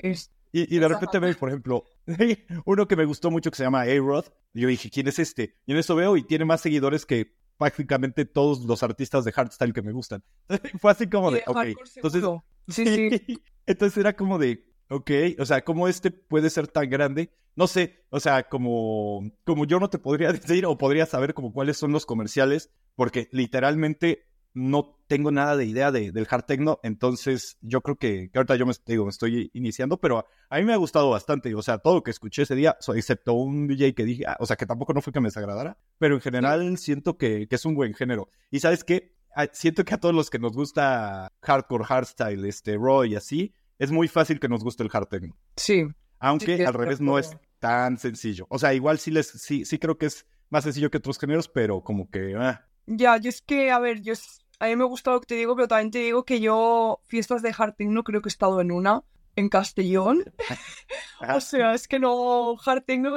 y, de repente veo, por ejemplo, uno que me gustó mucho que se llama A-Rod, y yo dije, ¿quién es este? Y en eso veo y tiene más seguidores que prácticamente todos los artistas de hardstyle que me gustan. Fue así como de, ok, entonces, sí, sí. entonces era como de, ok, o sea, ¿cómo este puede ser tan grande? No sé, o sea, como, como yo no te podría decir o podría saber como cuáles son los comerciales, porque literalmente no tengo nada de idea de, del hard techno, entonces yo creo que, ahorita yo me, digo, me estoy iniciando, pero a, mí me ha gustado bastante, o sea, todo lo que escuché ese día, excepto un DJ que dije, ah, o sea, que tampoco no fue que me desagradara, pero en general siento que, que, es un buen género. Y sabes qué, ah, siento que a todos los que nos gusta hardcore, hardstyle, este, raw y así, es muy fácil que nos guste el hard techno. Sí. Aunque al revés no es tan sencillo. O sea, igual sí les, sí, sí creo que es más sencillo que otros géneros, pero como que, ah. Ya, yo es que, a ver, yo es a mí me gusta lo que te digo, pero también te digo que yo, fiestas de hard no creo que he estado en una, en Castellón. o sea, es que no, hard techno,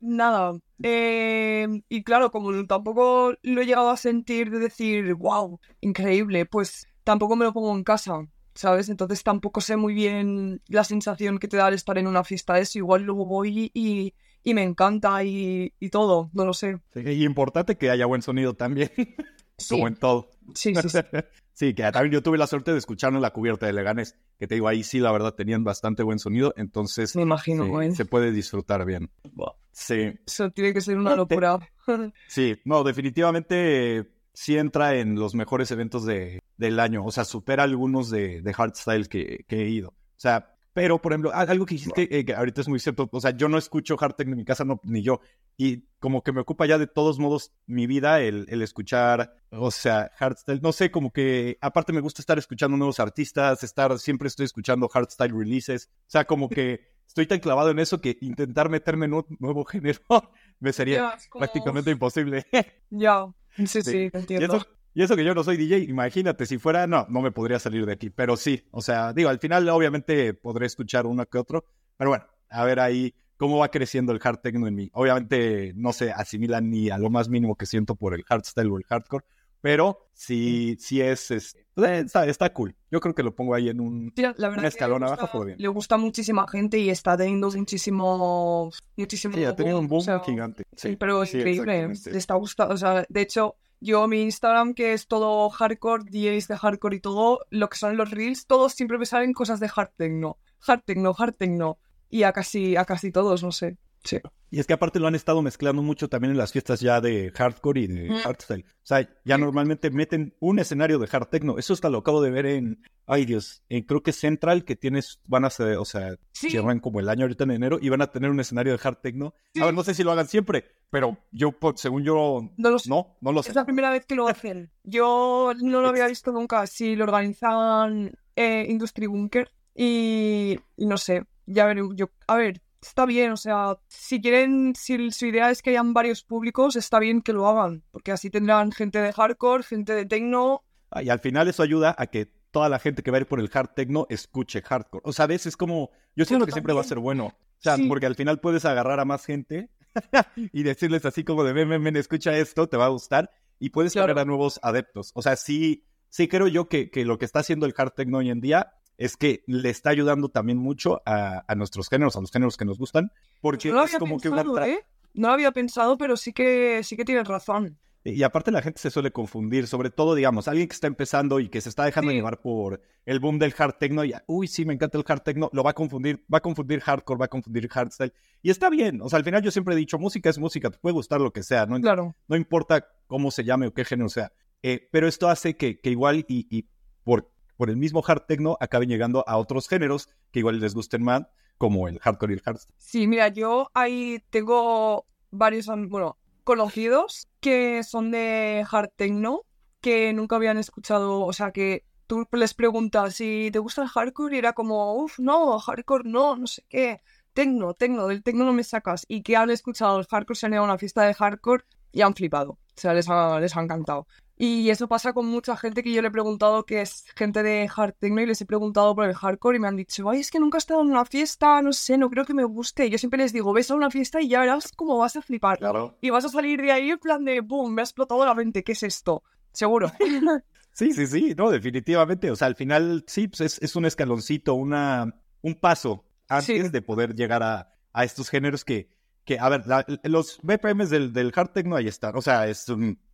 nada. Eh, y claro, como tampoco lo he llegado a sentir de decir, wow, increíble, pues tampoco me lo pongo en casa. ¿Sabes? Entonces tampoco sé muy bien la sensación que te da al estar en una fiesta eso. Igual luego voy y, y me encanta y, y, todo, no lo sé. Sí, y importante que haya buen sonido también. Como en todo. Sí, sí, sí. que también yo tuve la suerte de escucharlo en la cubierta de Leganés, que te digo, ahí sí, la verdad, tenían bastante buen sonido, entonces... Me imagino, Se puede disfrutar bien. Sí. Eso tiene que ser una locura. sí, no, definitivamente sí entra en los mejores eventos de, del año, o sea, supera algunos de, de hardstyle que, que he ido. O sea, pero, por ejemplo, algo que dijiste eh, que ahorita es muy cierto, o sea, yo no escucho hard techno en mi casa, no, ni yo, y como que me ocupa ya de todos modos mi vida el, el escuchar, o sea, hardstyle, no sé, como que aparte me gusta estar escuchando nuevos artistas, estar, siempre estoy escuchando hardstyle releases, o sea, como que estoy tan clavado en eso que intentar meterme en un nuevo género me sería prácticamente imposible. ya, sí, sí, entiendo. Y eso que yo no soy DJ, imagínate, si fuera, no, no me podría salir de aquí. Pero sí, o sea, digo, al final obviamente podré escuchar uno que otro. Pero bueno, a ver ahí cómo va creciendo el hard techno en mí. Obviamente no se asimila ni a lo más mínimo que siento por el hardstyle o el hardcore. Pero sí, sí es, pues, está, cool. Yo creo que lo pongo ahí en un, escalón abajo. Le gusta muchísima gente y está teniendo muchísimo, muchísimo. Sí, ha tenido un boom gigante. Sí, pero es increíble. Le está gustando. O sea, de hecho, yo, mi Instagram, que es todo hardcore, DJs de hardcore y todo, lo que son los reels, todos siempre me salen cosas de hard techno. Hard techno, hard techno. Y a casi, a casi todos, no sé. Sí. Y es que aparte lo han estado mezclando mucho también en las fiestas ya de hardcore y de hardstyle. O sea, ya normalmente meten un escenario de hard techno. Eso hasta lo acabo de ver en, ay Dios, en, creo que Central, que tienes, van a ser, o sea, cierran como el año ahorita en enero y van a tener un escenario de hard techno. A ver, no sé si lo hagan siempre, pero yo, según yo, no lo sé. No, no lo sé. Es la primera vez que lo hacen. Yo no lo había visto nunca. Si lo organizaban eh, Industry Bunker y, y no sé, ya veré, yo, a ver, está bien, o sea, si quieren, si su idea es que hayan varios públicos, está bien que lo hagan, porque así tendrán gente de hardcore, gente de techno. Ah, y al final eso ayuda a que toda la gente que va a ir por el hard techno escuche hardcore. O sea, a veces es como, yo siento que siempre va a ser bueno. O sea, porque al final puedes agarrar a más gente y decirles así como de, ven, ven, ven, escucha esto, te va a gustar. Y puedes claro. a nuevos adeptos. O sea, sí, sí creo yo que, que lo que está haciendo el hard techno hoy en día es que le está ayudando también mucho a, nuestros géneros, a los géneros que nos gustan, porque no es como que ¿eh? No lo había pensado, pero sí que sí que tienes razón. Y aparte la gente se suele confundir, sobre todo, digamos, alguien que está empezando y que se está dejando llevar por el boom del hard techno y, uy, sí, me encanta el hard techno, lo va a confundir, va a confundir hardcore, va a confundir hardstyle. Y está bien, o sea, al final yo siempre he dicho, música es música, te puede gustar lo que sea, no, claro. no importa cómo se llame o qué género sea. Eh, pero esto hace que, que igual y, y por por el mismo hard techno acaben llegando a otros géneros que igual les gusten más, como el hardcore y el hardstyle. Sí, mira, yo ahí tengo varios, bueno, conocidos que son de hard techno, que nunca habían escuchado, o sea, que tú les preguntas si te gusta el hardcore y era como, uff, no, hardcore no, no sé qué, techno, techno, del techno no me sacas. Y que han escuchado el hardcore, se han ido a una fiesta de hardcore y han flipado. O sea, les ha, les ha encantado. Y eso pasa con mucha gente que yo le he preguntado que es gente de hard techno y les he preguntado por el hardcore y me han dicho, ay, es que nunca he estado en una fiesta, no sé, no creo que me guste. Y yo siempre les digo, ves a una fiesta y ya verás cómo vas a flipar. Claro. Y vas a salir de ahí en plan de, boom, me ha explotado la mente, ¿qué es esto? Seguro. sí, sí, sí, no, definitivamente. O sea, al final sí, pues es, un escaloncito, una, un paso antes de poder llegar a, a estos géneros que que, a ver, los BPMs del, del hard techno ahí están. O sea, es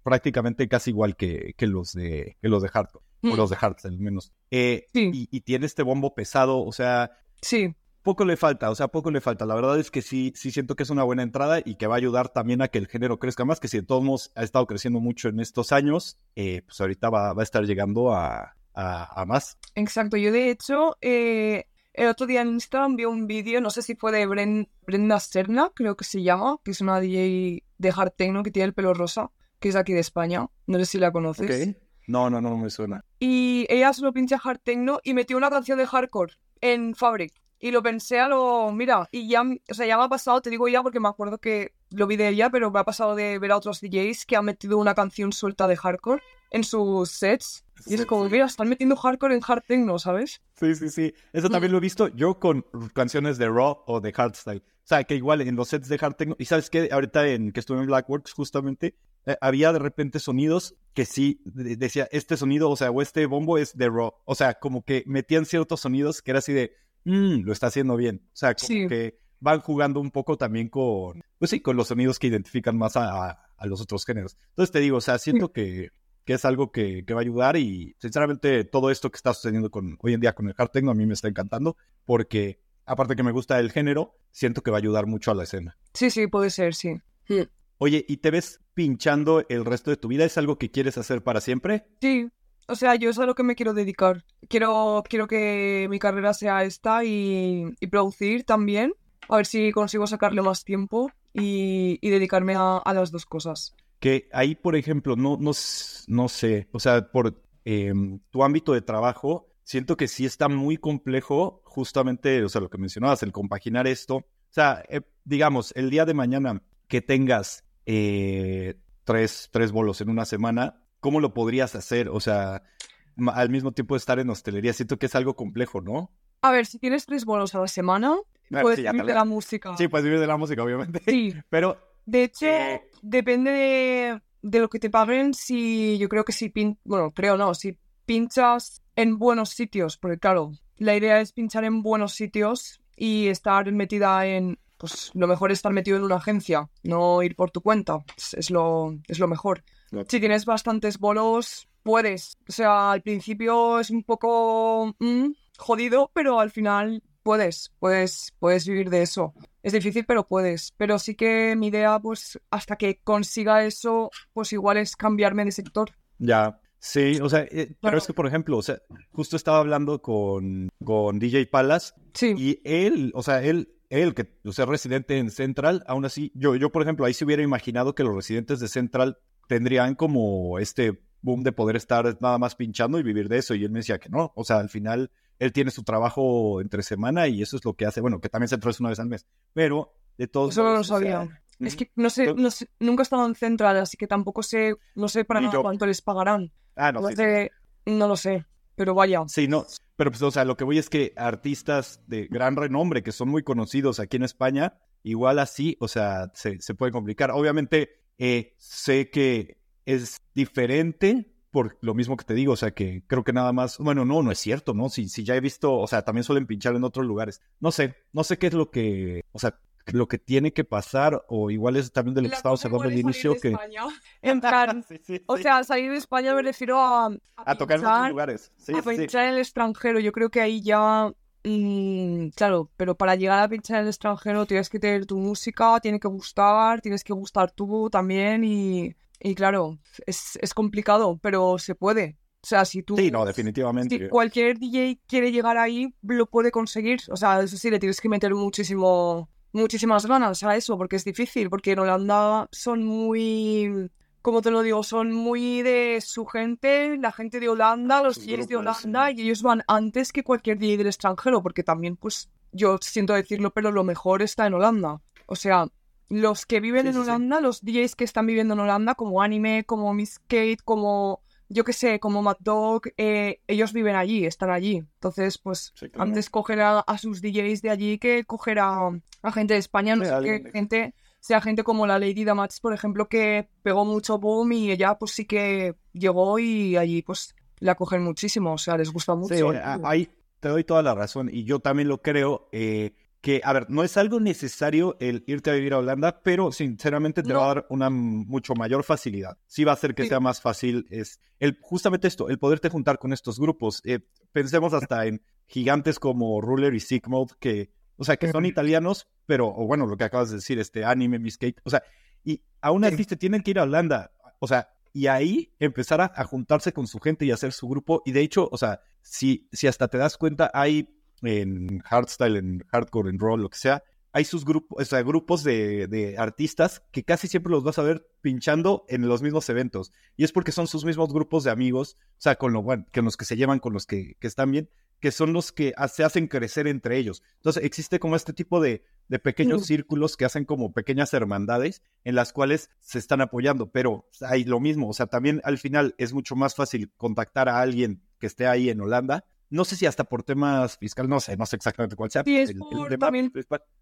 prácticamente casi igual que, que, los de que los de hardcore. O mm. los de hardstyle, al menos. Eh, y, y, tiene este bombo pesado, o sea. Sí. Poco le falta, o sea, poco le falta. La verdad es que sí, sí siento que es una buena entrada y que va a ayudar también a que el género crezca más, que si de todos modos ha estado creciendo mucho en estos años, eh, pues ahorita va, va, a estar llegando a, a, a más. Exacto, yo de hecho, eh, el otro día en Instagram vi un vídeo, no sé si fue de Brenda Serna, creo que se llama, que es una DJ de hard techno que tiene el pelo rosa, que es aquí de España. No sé si la conoces. No, no, no, no me suena. Y ella solo pincha hard techno y metió una canción de hardcore en Fabric. Y lo pensé a lo. Mira, y ya, o sea, ya me ha pasado, te digo ya porque me acuerdo que lo vi de ella, pero me ha pasado de ver a otros DJs que han metido una canción suelta de hardcore en sus sets. Y es como, mira, están metiendo hardcore en hard techno, ¿sabes? Sí, sí, sí. Eso también lo he visto yo con canciones de Raw o de Hardstyle. O sea, que igual en los sets de hard techno. Y sabes qué, ahorita en que estuve en Blackworks, justamente, eh, había de repente sonidos que sí decía, este sonido, o sea, o este bombo es de Raw. O sea, como que metían ciertos sonidos que era así de, mmm, lo está haciendo bien. O sea, como que van jugando un poco también con, pues sí, con los sonidos que identifican más a, a los otros géneros. Entonces te digo, o sea, siento que que es algo que, va a ayudar y sinceramente todo esto que está sucediendo con, hoy en día con el hard techno a mí me está encantando porque aparte que me gusta el género, siento que va a ayudar mucho a la escena. Sí, sí, puede ser, sí. Hmm. Oye, ¿y te ves pinchando el resto de tu vida? ¿Es algo que quieres hacer para siempre? Sí, o sea, yo es a lo que me quiero dedicar. Quiero, quiero que mi carrera sea esta y, producir también. A ver si consigo sacarle más tiempo y, dedicarme a, las dos cosas que ahí, por ejemplo, no, no, no sé, o sea, por em, tu ámbito de trabajo, siento que sí está muy complejo justamente, o sea, lo que mencionabas, el compaginar esto. O sea, eh, digamos, el día de mañana que tengas eh, tres, tres bolos en una semana, ¿cómo lo podrías hacer? O sea, al mismo tiempo de estar en hostelería, siento que es algo complejo, ¿no? A ver, si tienes tres bolos a la semana, puedes vivir de la música. Sí, puedes vivir de la música, obviamente. Sí. Pero de hecho, depende de, lo que te paguen, si yo creo que si pin, bueno, creo no, si pinchas en buenos sitios, porque claro, la idea es pinchar en buenos sitios y estar metida en, pues lo mejor es estar metido en una agencia, no ir por tu cuenta, es, lo, es lo mejor. Si tienes bastantes bolos, puedes. O sea, al principio es un poco mm, jodido, pero al final puedes, puedes, puedes vivir de eso. Es difícil, pero puedes. Pero sí que mi idea, pues, hasta que consiga eso, pues igual es cambiarme de sector. Ya, sí, o sea, eh, pero es que, por ejemplo, o sea, justo estaba hablando con, con DJ Palas Sí. y él, o sea, él, él que o sea, residente en Central, aún así, yo, yo, por ejemplo, ahí se hubiera imaginado que los residentes de Central tendrían como este boom de poder estar nada más pinchando y vivir de eso. Y él me decía que no, o sea, al final él tiene su trabajo entre semana y eso es lo que hace, bueno, que también se trae una vez al mes, pero de todos Eso no lo modos, o sea, sabía. Es que no sé, no sé, nunca he estado en Central, así que tampoco sé, no sé para nada cuánto les pagarán. Ah, no, No sí, sé, no lo sé, pero vaya. Sí, no, pero pues, o sea, lo que voy es que artistas de gran renombre que son muy conocidos aquí en España, igual así, o sea, se, se puede complicar. Obviamente, eh, sé que es diferente por lo mismo que te digo, o sea, que creo que nada más, bueno, no, no es cierto, ¿no? Si, si ya he visto, o sea, también suelen pinchar en otros lugares. No sé, no sé qué es lo que, o sea, lo que tiene que pasar, o igual es también de lo que La estábamos cosa hablando al inicio, de que... España. En plan, Sí, sí, o sea, salir de España me refiero a, a tocar en otros pinchar- lugares. Sí, a pinchar en el extranjero. Yo creo que ahí ya. mm, claro, pero para llegar a pinchar en el extranjero tienes que tener tu música, tiene que gustar, tienes que gustar tú también. Y, y claro, es, es complicado, pero se puede. O sea, si tú. Sí, no, definitivamente. Si cualquier DJ quiere llegar ahí, lo puede conseguir. O sea, eso sí, le tienes que meter muchísimo, muchísimas ganas a eso, porque es difícil, porque en Holanda son muy, como te lo digo, son muy de su gente, la gente de Holanda, los DJs de Holanda, y ellos van antes que cualquier DJ del extranjero, porque también, pues, yo siento decirlo, pero lo mejor está en Holanda. O sea, los que viven Sí, en sí. Holanda, los DJs que están viviendo en Holanda, como Anime, como Miss Kate, como yo que sé, como Mad Dog, eh, ellos viven allí, están allí. Entonces, pues, Sí, claro. antes coger a, a sus DJs de allí que coger a, a gente de España, no sé qué gente, sea gente como la Lady Damats, por ejemplo, que pegó mucho boom y ella, pues sí que llegó y allí, pues, la cogen muchísimo, o sea, les gusta mucho. Sí, ahí te doy toda la razón y yo también lo creo. eh, que, a ver, no es algo necesario el irte a vivir a Holanda, pero sinceramente te No. va a dar una mucho mayor facilidad. Sí va a hacer que Sí. sea más fácil, es el, justamente esto, el poderte juntar con estos grupos. Eh, pensemos hasta en gigantes como Ruler y Mode, que, o sea, que son italianos, pero, o bueno, lo que acabas de decir, este anime, Miss Kate, o sea, y aún Sí. así te tienen que ir a Holanda, o sea, y ahí empezar a, a juntarse con su gente y hacer su grupo. Y de hecho, o sea, si, si hasta te das cuenta, hay en hardstyle, en hardcore, en roll, lo que sea, hay sus grupos, o sea, grupos de, de artistas que casi siempre los vas a ver pinchando en los mismos eventos. Y es porque son sus mismos grupos de amigos, o sea, con, lo, bueno, con los que se llevan, con los que, que están bien, que son los que se hacen crecer entre ellos. Entonces, existe como este tipo de, de pequeños círculos que hacen como pequeñas hermandades en las cuales se están apoyando, pero hay lo mismo, o sea, también al final es mucho más fácil contactar a alguien que esté ahí en Holanda. No sé si hasta por temas fiscal, no sé, no sé exactamente cuál sea. Sí, es el- el por tema también-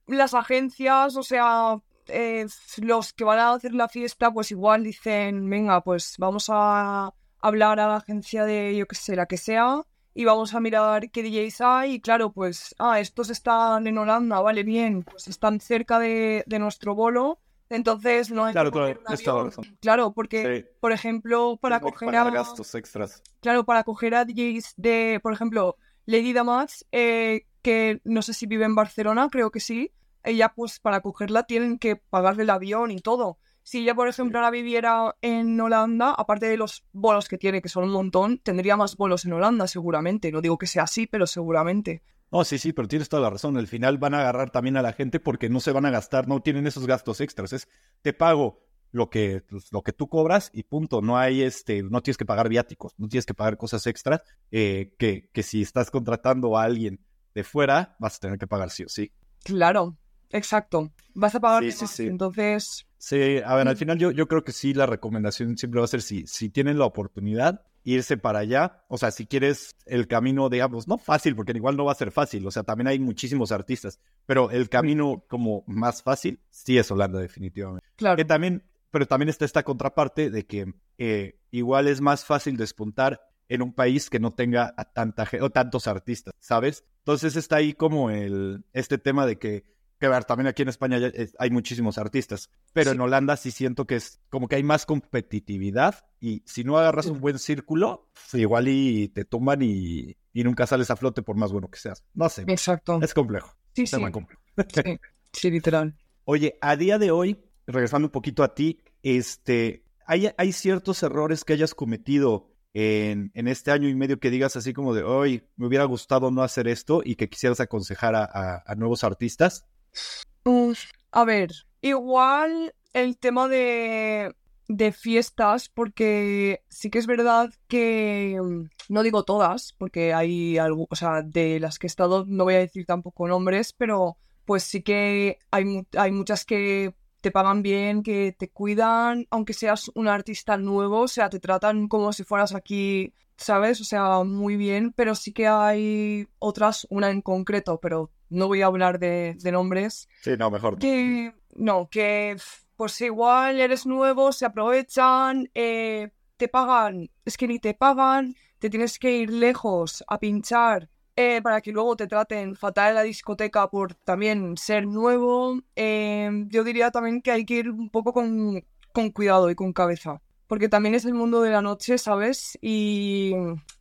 las agencias, o sea, eh, los que van a hacer la fiesta, pues igual dicen, venga, pues vamos a hablar a la agencia de, yo que sé, la que sea, y vamos a mirar qué DJs hay, y claro, pues, ah, estos están en Holanda, vale, bien, pues están cerca de, de nuestro bolo, entonces no hay Claro, claro, razón. Claro, porque, Sí, por ejemplo, para coger a... gastos extras. Claro, para coger a DJs de, por ejemplo, Lady Damats, eh, que no sé si vive en Barcelona, creo que sí. Ella, pues, para cogerla tienen que pagarle el avión y todo. Si ella, por ejemplo, ahora viviera en Holanda, aparte de los bolos que tiene, que son un montón, tendría más bolos en Holanda, seguramente. No digo que sea así, pero seguramente. No, sí, sí, pero tienes toda la razón. Al final van a agarrar también a la gente porque no se van a gastar, no tienen esos gastos extras. Es, te pago lo que, pues, lo que tú cobras y punto. No hay este, no tienes que pagar viáticos, no tienes que pagar cosas extras eh, que, que si estás contratando a alguien de fuera, vas a tener que pagar sí o sí. Claro, exacto. Vas a pagar Sí. Entonces, Sí, a ver, al final yo, yo creo que sí, la recomendación siempre va a ser si, si tienen la oportunidad, irse para allá. O sea, si quieres el camino, digamos, no fácil, porque igual no va a ser fácil. O sea, también hay muchísimos artistas, pero el camino como más fácil, sí es Holanda, definitivamente. claro. Que también, pero también está esta contraparte de que eh, igual es más fácil despuntar en un país que no tenga a tanta o tantos artistas, ¿sabes? Entonces está ahí como el este tema de que Que ver, también aquí en España hay muchísimos artistas, pero en Holanda sí siento que es como que hay más competitividad y si no agarras un buen círculo, pues, igual y te tumban y, nunca sales a flote por más bueno que seas. No sé. Exacto. Es complejo. Sí, sí. sí. sí, literal. Oye, a día de hoy, regresando un poquito a ti, este, ¿hay, hay ciertos errores que hayas cometido en, este año y medio que digas así como de, hoy me hubiera gustado no hacer esto y que quisieras aconsejar a, nuevos artistas? A ver, igual el tema de, de fiestas, porque sí que es verdad que, no digo todas, porque hay algo, o sea, de las que he estado, no voy a decir tampoco nombres, pero pues sí que hay, hay muchas que te pagan bien, que te cuidan, aunque seas un artista nuevo, o sea, te tratan como si fueras aquí, ¿sabes? O sea, muy bien, pero sí que hay otras, una en concreto, pero no voy a hablar de, nombres. Sí, no, mejor. Que, no, que pues igual eres nuevo, se aprovechan, eh, te pagan, es que ni te pagan, te tienes que ir lejos a pinchar eh, para que luego te traten fatal en la discoteca por también ser nuevo. Eh, yo diría también que hay que ir un poco con, con cuidado y con cabeza porque también es el mundo de la noche, ¿sabes? Y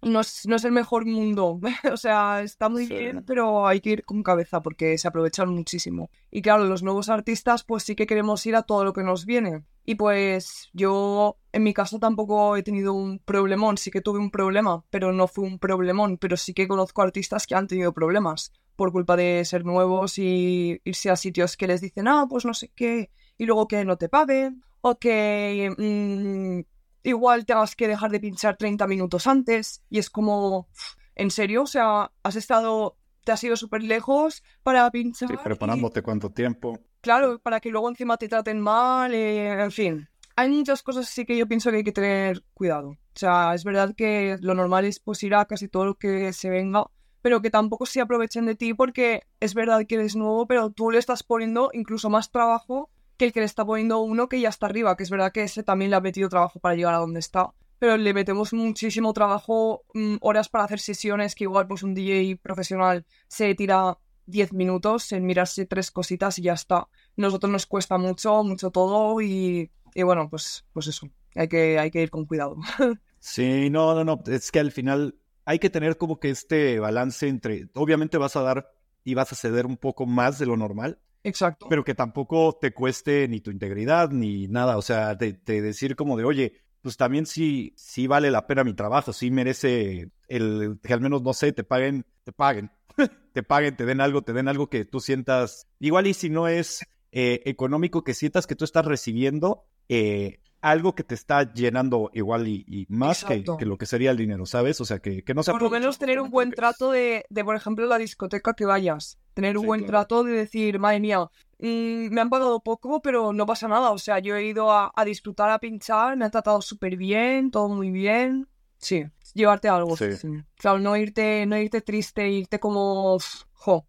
no es, no es el mejor mundo. o sea, está muy bien, pero hay que ir con cabeza porque se aprovechan muchísimo. Y claro, los nuevos artistas, pues sí que queremos ir a todo lo que nos viene. Y pues yo, en mi caso, tampoco he tenido un problemón. Sí que tuve un problema, pero no fue un problemón. Pero sí que conozco artistas que han tenido problemas por culpa de ser nuevos y irse a sitios que les dicen, ah, pues no sé qué, y luego que no te paguen o que mm, igual tengas que dejar de pinchar 30 minutos antes y es como, ¿en serio? O sea, has estado, te has ido súper lejos para pinchar. Sí, preparándote cuánto tiempo. Claro, para que luego encima te traten mal, eh, en fin. Hay muchas cosas así que yo pienso que hay que tener cuidado. O sea, es verdad que lo normal es pues ir a casi todo lo que se venga, pero que tampoco se aprovechen de ti porque es verdad que eres nuevo, pero tú le estás poniendo incluso más trabajo que el que le está poniendo uno que ya está arriba, que es verdad que ese también le ha metido trabajo para llegar a donde está. Pero le metemos muchísimo trabajo, mm, horas para hacer sesiones, que igual pues un DJ profesional se tira 10 minutos en mirarse tres cositas y ya está. Nosotros nos cuesta mucho, mucho todo y, bueno, pues, pues eso, hay que, hay que ir con cuidado. Sí, no, no, no, es que al final hay que tener como que este balance entre, obviamente vas a dar y vas a ceder un poco más de lo normal, Exacto. Pero que tampoco te cueste ni tu integridad ni nada. O sea, de, decir como de, oye, pues también sí, sí vale la pena mi trabajo, sí merece el que al menos, no sé, te paguen, te paguen, te paguen, te den algo, te den algo que tú sientas, igual y si no es eh, económico, que sientas que tú estás recibiendo eh, algo que te está llenando igual y, más que, lo que sería el dinero, ¿sabes? O sea, que, que no se Por lo menos tener un buen trato de, de, por ejemplo, la discoteca que vayas. Tener un buen trato de decir, madre mía, mm, me han pagado poco, pero no pasa nada. O sea, yo he ido a, disfrutar, a pinchar, me han tratado súper bien, todo muy bien. Sí, llevarte algo. Sí. Claro, no irte, no irte triste, irte como, jo.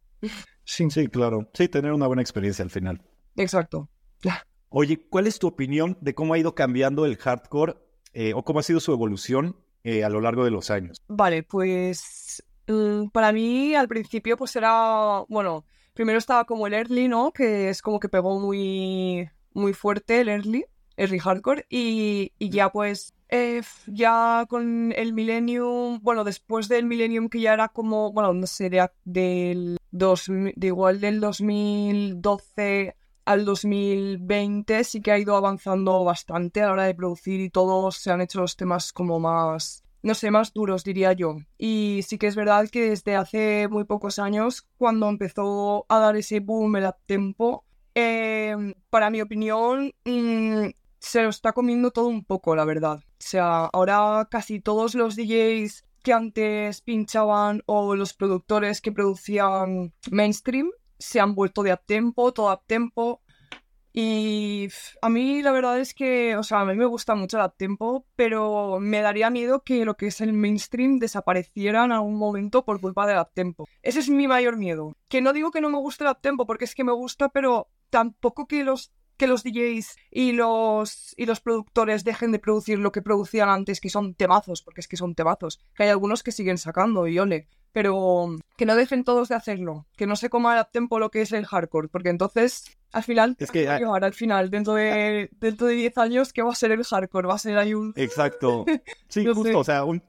Sí. sí, claro. Sí, tener una buena experiencia al final. Exacto. Oye, ¿cuál es tu opinión de cómo ha ido cambiando el hardcore eh, o cómo ha sido su evolución eh, a lo largo de los años? Vale, pues mm, para mí al principio pues era, bueno, primero estaba como el early, ¿no? Que es como que pegó muy, muy fuerte el early, early hardcore, y, ya pues eh, ya con el Millennium, bueno, después del Millennium que ya era como, bueno, no sé, del dos, de igual del 2012 al 2020 sí que ha ido avanzando bastante a la hora de producir y todos se han hecho los temas como más, no sé, más duros diría yo. Y sí que es verdad que desde hace muy pocos años, cuando empezó a dar ese boom el uptempo, eh, para mi opinión, mm, se lo está comiendo todo un poco, la verdad. O sea, ahora casi todos los DJs que antes pinchaban o los productores que producían mainstream se han vuelto de uptempo, todo uptempo. Y a mí la verdad es que, o sea, a mí me gusta mucho el uptempo, pero me daría miedo que lo que es el mainstream desapareciera en algún momento por culpa del uptempo. Ese es mi mayor miedo. Que no digo que no me guste el uptempo, porque es que me gusta, pero tampoco que los que los DJs y los, y los productores dejen de producir lo que producían antes, que son temazos, porque es que son temazos. Que hay algunos que siguen sacando y ole. Pero que no dejen todos de hacerlo. Que no se coma a tiempo lo que es el hardcore. Porque entonces, al final, es que ahora al final, dentro de, dentro de 10 años, ¿qué va a ser el hardcore? Va a ser ahí un. Exacto. Sí, justo, o sea, un.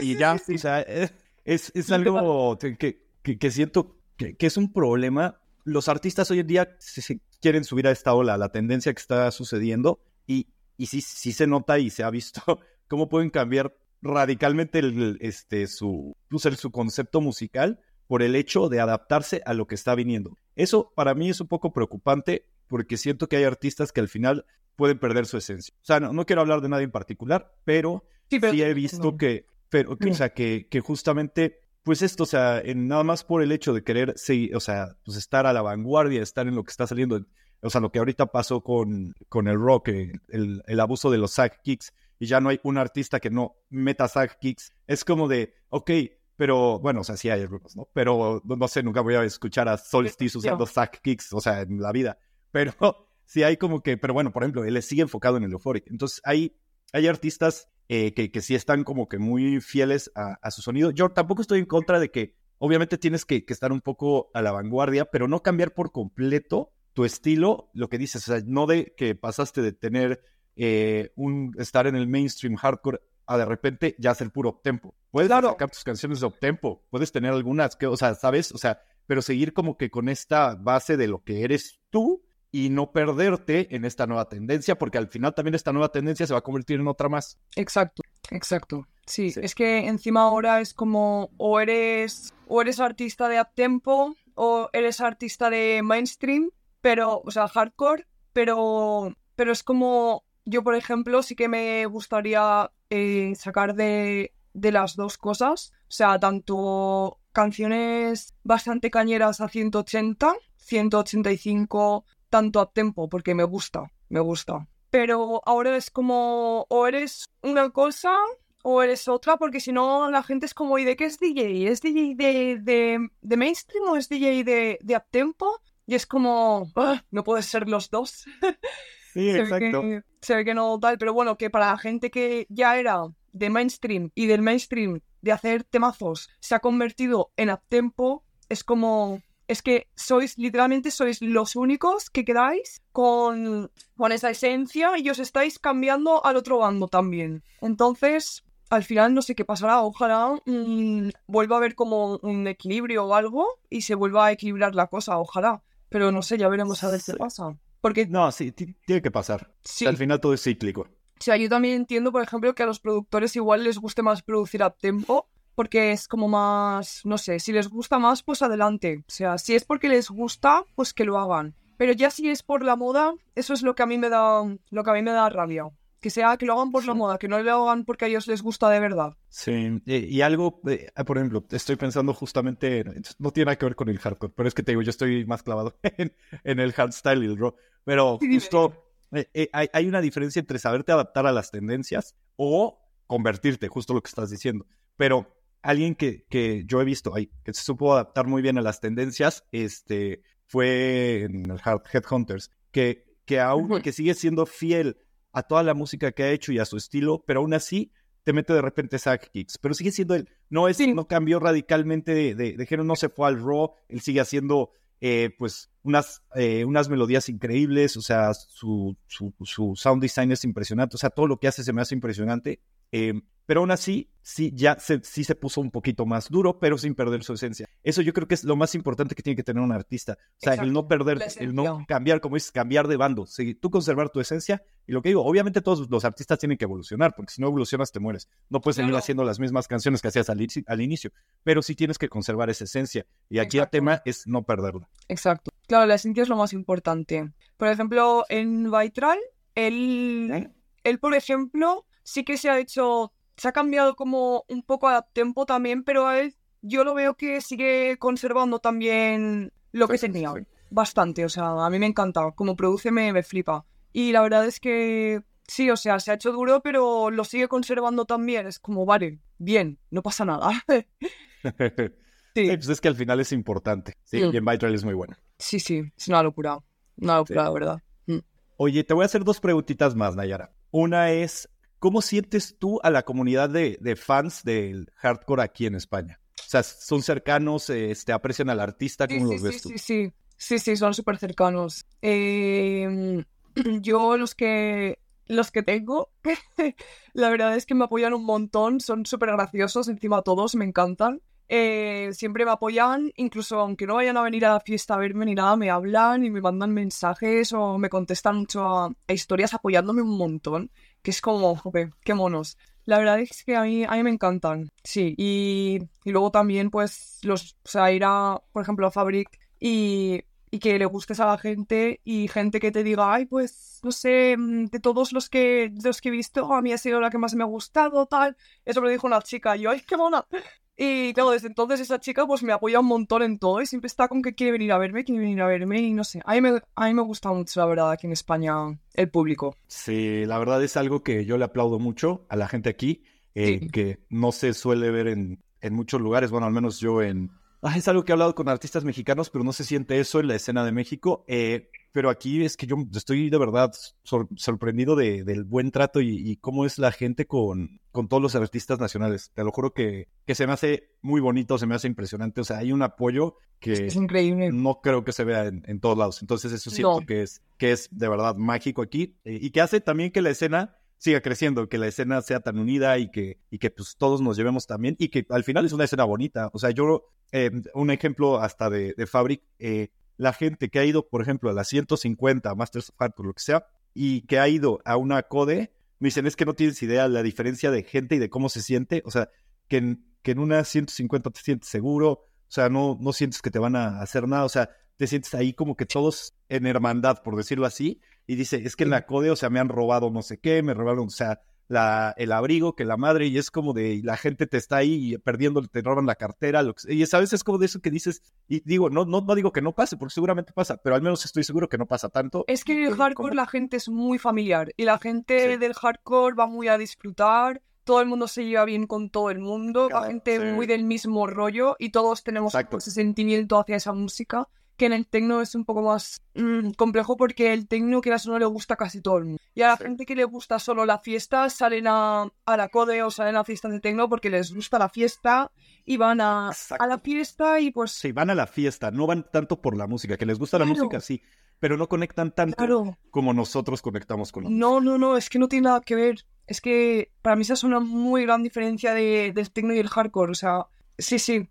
y ya, o sea, es, es algo que, que, siento que, que, es un problema. Los artistas hoy en día se, quieren subir a esta ola, la tendencia que está sucediendo, y, y sí, sí se nota y se ha visto cómo pueden cambiar radicalmente el, este, su, pues, su concepto musical por el hecho de adaptarse a lo que está viniendo. Eso para mí es un poco preocupante porque siento que hay artistas que al final pueden perder su esencia. O sea, no, quiero hablar de nadie en particular, pero sí, he visto que, pero, o sea, que, que justamente pues esto, o sea, en, nada más por el hecho de querer seguir, o sea, pues estar a la vanguardia, estar en lo que está saliendo, o sea, lo que ahorita pasó con, con el rock, eh, el, el abuso de los sack kicks, y ya no hay un artista que no meta sack kicks, es como de, ok, pero bueno, o sea, sí hay algunos, ¿no? Pero no, sé, nunca voy a escuchar a Solstice usando sack kicks, o sea, en la vida, pero sí hay como que, pero bueno, por ejemplo, él sigue enfocado en el euphoric, entonces hay, hay artistas eh, que, que, sí están como que muy fieles a, su sonido. Yo tampoco estoy en contra de que, obviamente tienes que, estar un poco a la vanguardia, pero no cambiar por completo tu estilo, lo que dices, o sea, no de que pasaste de tener eh, un estar en el mainstream hardcore a de repente ya ser puro tempo. Puedes sacar tus canciones de tempo, puedes tener algunas que, o sea, ¿sabes? O sea, pero seguir como que con esta base de lo que eres tú y no perderte en esta nueva tendencia, porque al final también esta nueva tendencia se va a convertir en otra más. Exacto, exacto. Sí, es que encima ahora es como o eres o eres artista de uptempo o eres artista de mainstream, pero o sea, hardcore, pero pero es como yo por ejemplo sí que me gustaría eh, sacar de de las dos cosas, o sea, tanto canciones bastante cañeras a 180, 185 tanto a tiempo porque me gusta, me gusta. Pero ahora es como, o eres una cosa o eres otra, porque si no la gente es como, ¿y de qué es DJ? ¿Es DJ de, de, mainstream o es DJ de, de uptempo? Y es como, ah, no puedes ser los dos. Sí, exacto. se ve que no tal, pero bueno, que para la gente que ya era de mainstream y del mainstream de hacer temazos se ha convertido en uptempo, es como, es que sois, literalmente sois los únicos que quedáis con, con esa esencia y os estáis cambiando al otro bando también. Entonces, al final no sé qué pasará, ojalá mm, vuelva a haber como un equilibrio o algo y se vuelva a equilibrar la cosa, ojalá. Pero no sé, ya veremos a ver qué pasa. Porque... No, sí, tiene que pasar. Al final todo es cíclico. O sea, yo también entiendo, por ejemplo, que a los productores igual les guste más producir a tiempo porque es como más, no sé, si les gusta más, pues adelante. O sea, si es porque les gusta, pues que lo hagan. Pero ya si es por la moda, eso es lo que a mí me da, lo que a mí me da rabia. Que sea que lo hagan por la moda, que no lo hagan porque a ellos les gusta de verdad. Sí, y, algo, eh, por ejemplo, estoy pensando justamente, no tiene nada que ver con el hardcore, pero es que te digo, yo estoy más clavado en, el hardstyle y el raw. Pero justo eh, eh, hay, hay una diferencia entre saberte adaptar a las tendencias o convertirte, justo lo que estás diciendo. Pero alguien que, que yo he visto ahí, que se supo adaptar muy bien a las tendencias, este, fue en el Headhunters, que, que aún que sigue siendo fiel a toda la música que ha hecho y a su estilo, pero aún así te mete de repente sack kicks, pero sigue siendo él, no es, no cambió radicalmente de, de, género, no se fue al raw, él sigue haciendo eh, pues unas, eh, unas melodías increíbles, o sea, su, su, su, sound design es impresionante, o sea, todo lo que hace se me hace impresionante. Eh, pero aún así, sí, ya se, sí se puso un poquito más duro, pero sin perder su esencia. Eso yo creo que es lo más importante que tiene que tener un artista. O sea, el no perder, el no cambiar, como dices, cambiar de bando. tú conservar tu esencia. Y lo que digo, obviamente todos los artistas tienen que evolucionar, porque si no evolucionas te mueres. No puedes seguir haciendo las mismas canciones que hacías al, al, inicio, pero sí tienes que conservar esa esencia. Y aquí el tema es no perderla. Exacto. Claro, la esencia es lo más importante. Por ejemplo, en Vitral, él, él por ejemplo, sí que se ha hecho se ha cambiado como un poco a tiempo también, pero a él yo lo veo que sigue conservando también lo que tenía. Bastante, o sea, a mí me encanta. Como produce me, me flipa. Y la verdad es que sí, o sea, se ha hecho duro, pero lo sigue conservando también. Es como, vale, bien, no pasa nada. sí. pues es que al final es importante. Sí, mm. y en Vitral es muy bueno. Sí, sí, es una locura. Una locura, la verdad. Mm. Oye, te voy a hacer dos preguntitas más, Nayara. Una es, ¿cómo sientes tú a la comunidad de, fans del hardcore aquí en España? O sea, ¿son cercanos? Este, ¿Aprecian al artista? ¿Cómo sí, los ves sí, tú? Sí, sí, sí, sí, son súper cercanos. Em, yo los que los que tengo, la verdad es que me apoyan un montón, son súper graciosos, encima todos me encantan. Eh, siempre me apoyan, incluso aunque no vayan a venir a la fiesta a verme ni nada, me hablan y me mandan mensajes o me contestan mucho a, historias apoyándome un montón, que es como, joder, qué monos. La verdad es que a mí, a mí me encantan, sí. Y, y luego también, pues, los, o sea, ir a, por ejemplo, a Fabric y, y que le gustes a la gente y gente que te diga, ay, pues, no sé, mm, de todos los que, los que he visto, a mí ha sido la que más me ha gustado, tal. Eso me lo dijo una chica yo, ay, qué mona. Y claro, desde entonces esa chica pues me apoya un montón en todo y siempre está con que quiere venir a verme, quiere venir a verme y no sé. A mí me, a mí me gusta mucho, la verdad, aquí en España el público. Sí, la verdad es algo que yo le aplaudo mucho a la gente aquí, eh, que no se suele ver en, en muchos lugares, bueno, al menos yo en... Ah, es algo que he hablado con artistas mexicanos, pero no se siente eso en la escena de México. Eh, pero aquí es que yo estoy de verdad sorprendido de, del buen trato y, cómo es la gente con, con todos los artistas nacionales. Te lo juro que, que se me hace muy bonito, se me hace impresionante. O sea, hay un apoyo que es increíble. no creo que se vea en, todos lados. Entonces eso siento que, es, que es de verdad mágico aquí eh, y que hace también que la escena siga creciendo, que la escena sea tan unida y que, y que pues todos nos llevemos también y que al final es una escena bonita. O sea, yo, eh, un ejemplo hasta de, de Fabric, eh, la gente que ha ido, por ejemplo, a las 150 Masters of Hardcore, lo que sea, y que ha ido a una CODE, me dicen, es que no tienes idea la diferencia de gente y de cómo se siente. O sea, que en, que en una 150 te sientes seguro, o sea, no, no sientes que te van a hacer nada, o sea, te sientes ahí como que todos en hermandad, por decirlo así, y dice, es que en la CODE, o sea, me han robado no sé qué, me robaron, o sea, la, el abrigo, que la madre, y es como de la gente te está ahí perdiendo, te roban la cartera, lo que, y a veces es como de eso que dices, y digo, no, no, no digo que no pase, porque seguramente pasa, pero al menos estoy seguro que no pasa tanto. Es que en el hardcore la gente es muy familiar, y la gente del hardcore va muy a disfrutar, todo el mundo se lleva bien con todo el mundo, la gente muy del mismo rollo, y todos tenemos ese sentimiento hacia esa música que en el tecno es un poco más mm, complejo porque el tecno, que no, le gusta casi todo el mundo. Y a la gente que le gusta solo la fiesta, salen a, a la code o salen a fiestas de tecno porque les gusta la fiesta y van a, a, la fiesta y pues... Sí, van a la fiesta, no van tanto por la música, que les gusta la música, sí, pero no conectan tanto como nosotros conectamos con la música. No, no, no, es que no tiene nada que ver. Es que para mí esa es una muy gran diferencia de, del tecno y el hardcore, o sea Sí, sí,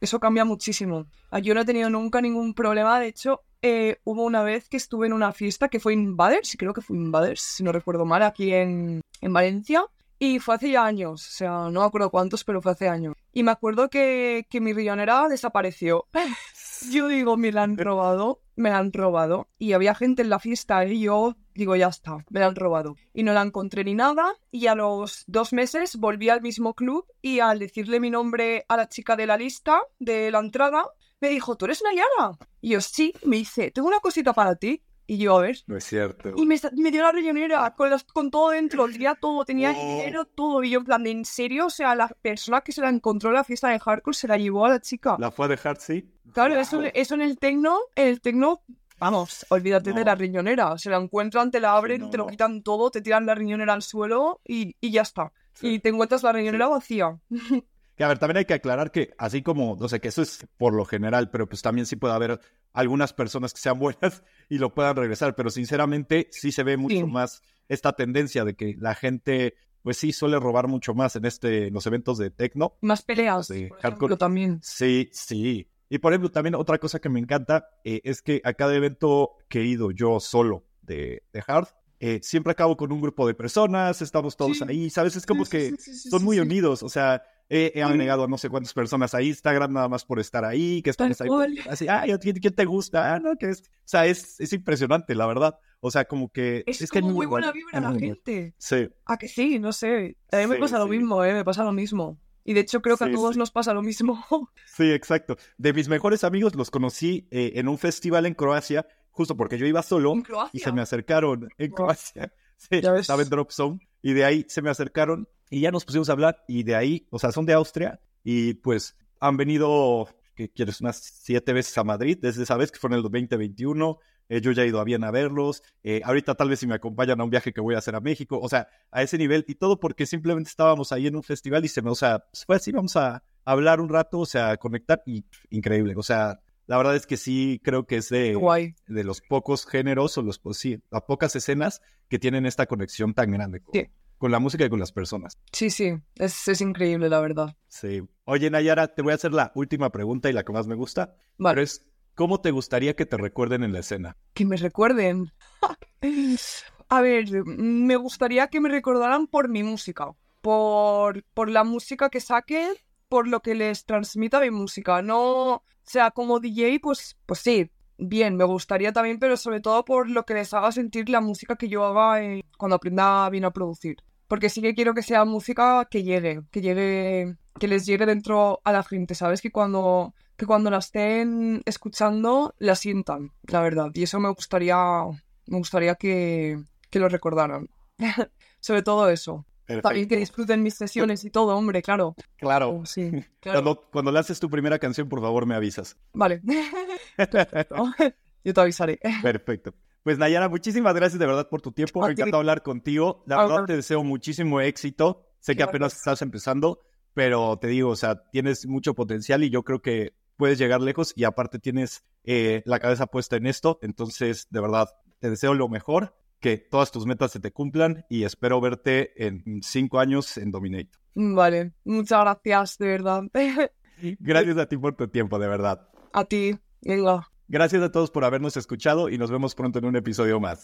Eso cambia muchísimo. Ah, yo no he tenido nunca ningún problema. De hecho, eh, hubo una vez que estuve en una fiesta que fue y creo que fue en Baders, si no recuerdo mal, aquí en, en Valencia. Y fue hace ya años, o sea, no me acuerdo cuántos, pero fue hace años. Y me acuerdo que, que mi riñonera desapareció. Yo digo, me la han robado, me la han robado. Y había gente en la fiesta y yo digo, ya está, me la han robado. Y no la encontré ni nada. Y a los dos meses volví al mismo club y al decirle mi nombre a la chica de la lista, de la entrada, me dijo, ¿tú eres Nayara? Y yo, sí, me dice, tengo una cosita para ti. Y yo, a ver. No es cierto. Y me, dio la riñonera con, con todo dentro, tenía todo, tenía oh. dinero, todo. Y yo, en plan, ¿en serio? O sea, la persona que se la encontró en la fiesta de hardcore se la llevó a la chica. ¿La fue a dejar, sí? Claro, eso, eso en el tecno, en el tecno, vamos, olvídate de la riñonera. Se la encuentran, te la abren, te lo quitan todo, te tiran la riñonera al suelo y, y ya está. Y te encuentras la riñonera vacía. Que a ver, también hay que aclarar que así como, no sé, que eso es por lo general, pero pues también sí puede haber algunas personas que sean buenas y lo puedan regresar, pero sinceramente sí se ve mucho más esta tendencia de que la gente pues sí suele robar mucho más en este en los eventos de techno. Más peleas, de hardcore también. Sí, sí. Y por ejemplo, también otra cosa que me encanta eh, es que a cada evento que he ido yo solo de, de hard, eh, siempre acabo con un grupo de personas, estamos todos ahí, ¿sabes? Es como que son muy unidos, o sea, he agregado a no sé cuántas personas a Instagram nada más por estar ahí, que están ahí. Así, ay, ¿quién, te gusta? Ah, no, que es. O sea, es, es impresionante, la verdad. O sea, como que. Es, que muy buena vibra la gente. Sí. Ah, que sí, no sé. A mí me pasa lo mismo, ¿eh? Me pasa lo mismo. Y de hecho creo que a todos nos pasa lo mismo. Sí, exacto. De mis mejores amigos los conocí eh, en un festival en Croacia, justo porque yo iba solo. y se me acercaron en Croacia. Sí, estaba en Drop Zone. Y de ahí se me acercaron y ya nos pusimos a hablar y de ahí, o sea, son de Austria y pues han venido que quieres unas siete veces a Madrid, desde esa vez que fue en el 2021. Eh, yo ya he ido a bien a verlos. Eh, ahorita tal vez si me acompañan a un viaje que voy a hacer a México. O sea, a ese nivel y todo porque simplemente estábamos ahí en un festival y se me, o sea, fue así, vamos a hablar un rato, o sea, conectar y increíble. O sea, la verdad es que sí creo que es de, de los pocos géneros o los, pues, sí, las pocas escenas que tienen esta conexión tan grande con, la música y con las personas. Sí, sí, es, es, increíble, la verdad. Sí. Oye, Nayara, te voy a hacer la última pregunta y la que más me gusta. Vale. Pero es, ¿cómo te gustaría que te recuerden en la escena? Que me recuerden. a ver, me gustaría que me recordaran por mi música, por, por la música que saque por lo que les transmita mi música. No, o sea, como DJ, pues, pues sí, bien, me gustaría también, pero sobre todo por lo que les haga sentir la música que yo haga eh, cuando aprenda bien a producir. Porque sí que quiero que sea música que llegue, que llegue, que les llegue dentro a la gente, ¿sabes? Que cuando, que cuando la estén escuchando, la sientan, la verdad. Y eso me gustaría, me gustaría que, que lo recordaran. sobre todo eso. También que disfruten mis sesiones y todo, hombre, claro. Claro. Oh, sí, Cuando, cuando lances tu primera canción, por favor, me avisas. Vale. Yo te avisaré. Perfecto. Pues Nayara, muchísimas gracias de verdad por tu tiempo. Me encanta hablar contigo. La verdad te deseo muchísimo éxito. Sé que apenas estás empezando, pero te digo, o sea, tienes mucho potencial y yo creo que puedes llegar lejos y aparte tienes eh, la cabeza puesta en esto. Entonces, de verdad, te deseo lo mejor que todas tus metas se te cumplan y espero verte en cinco años en Dominate. Vale, muchas gracias, de verdad. Gracias a ti por tu tiempo, de verdad. A ti, venga. Gracias a todos por habernos escuchado y nos vemos pronto en un episodio más.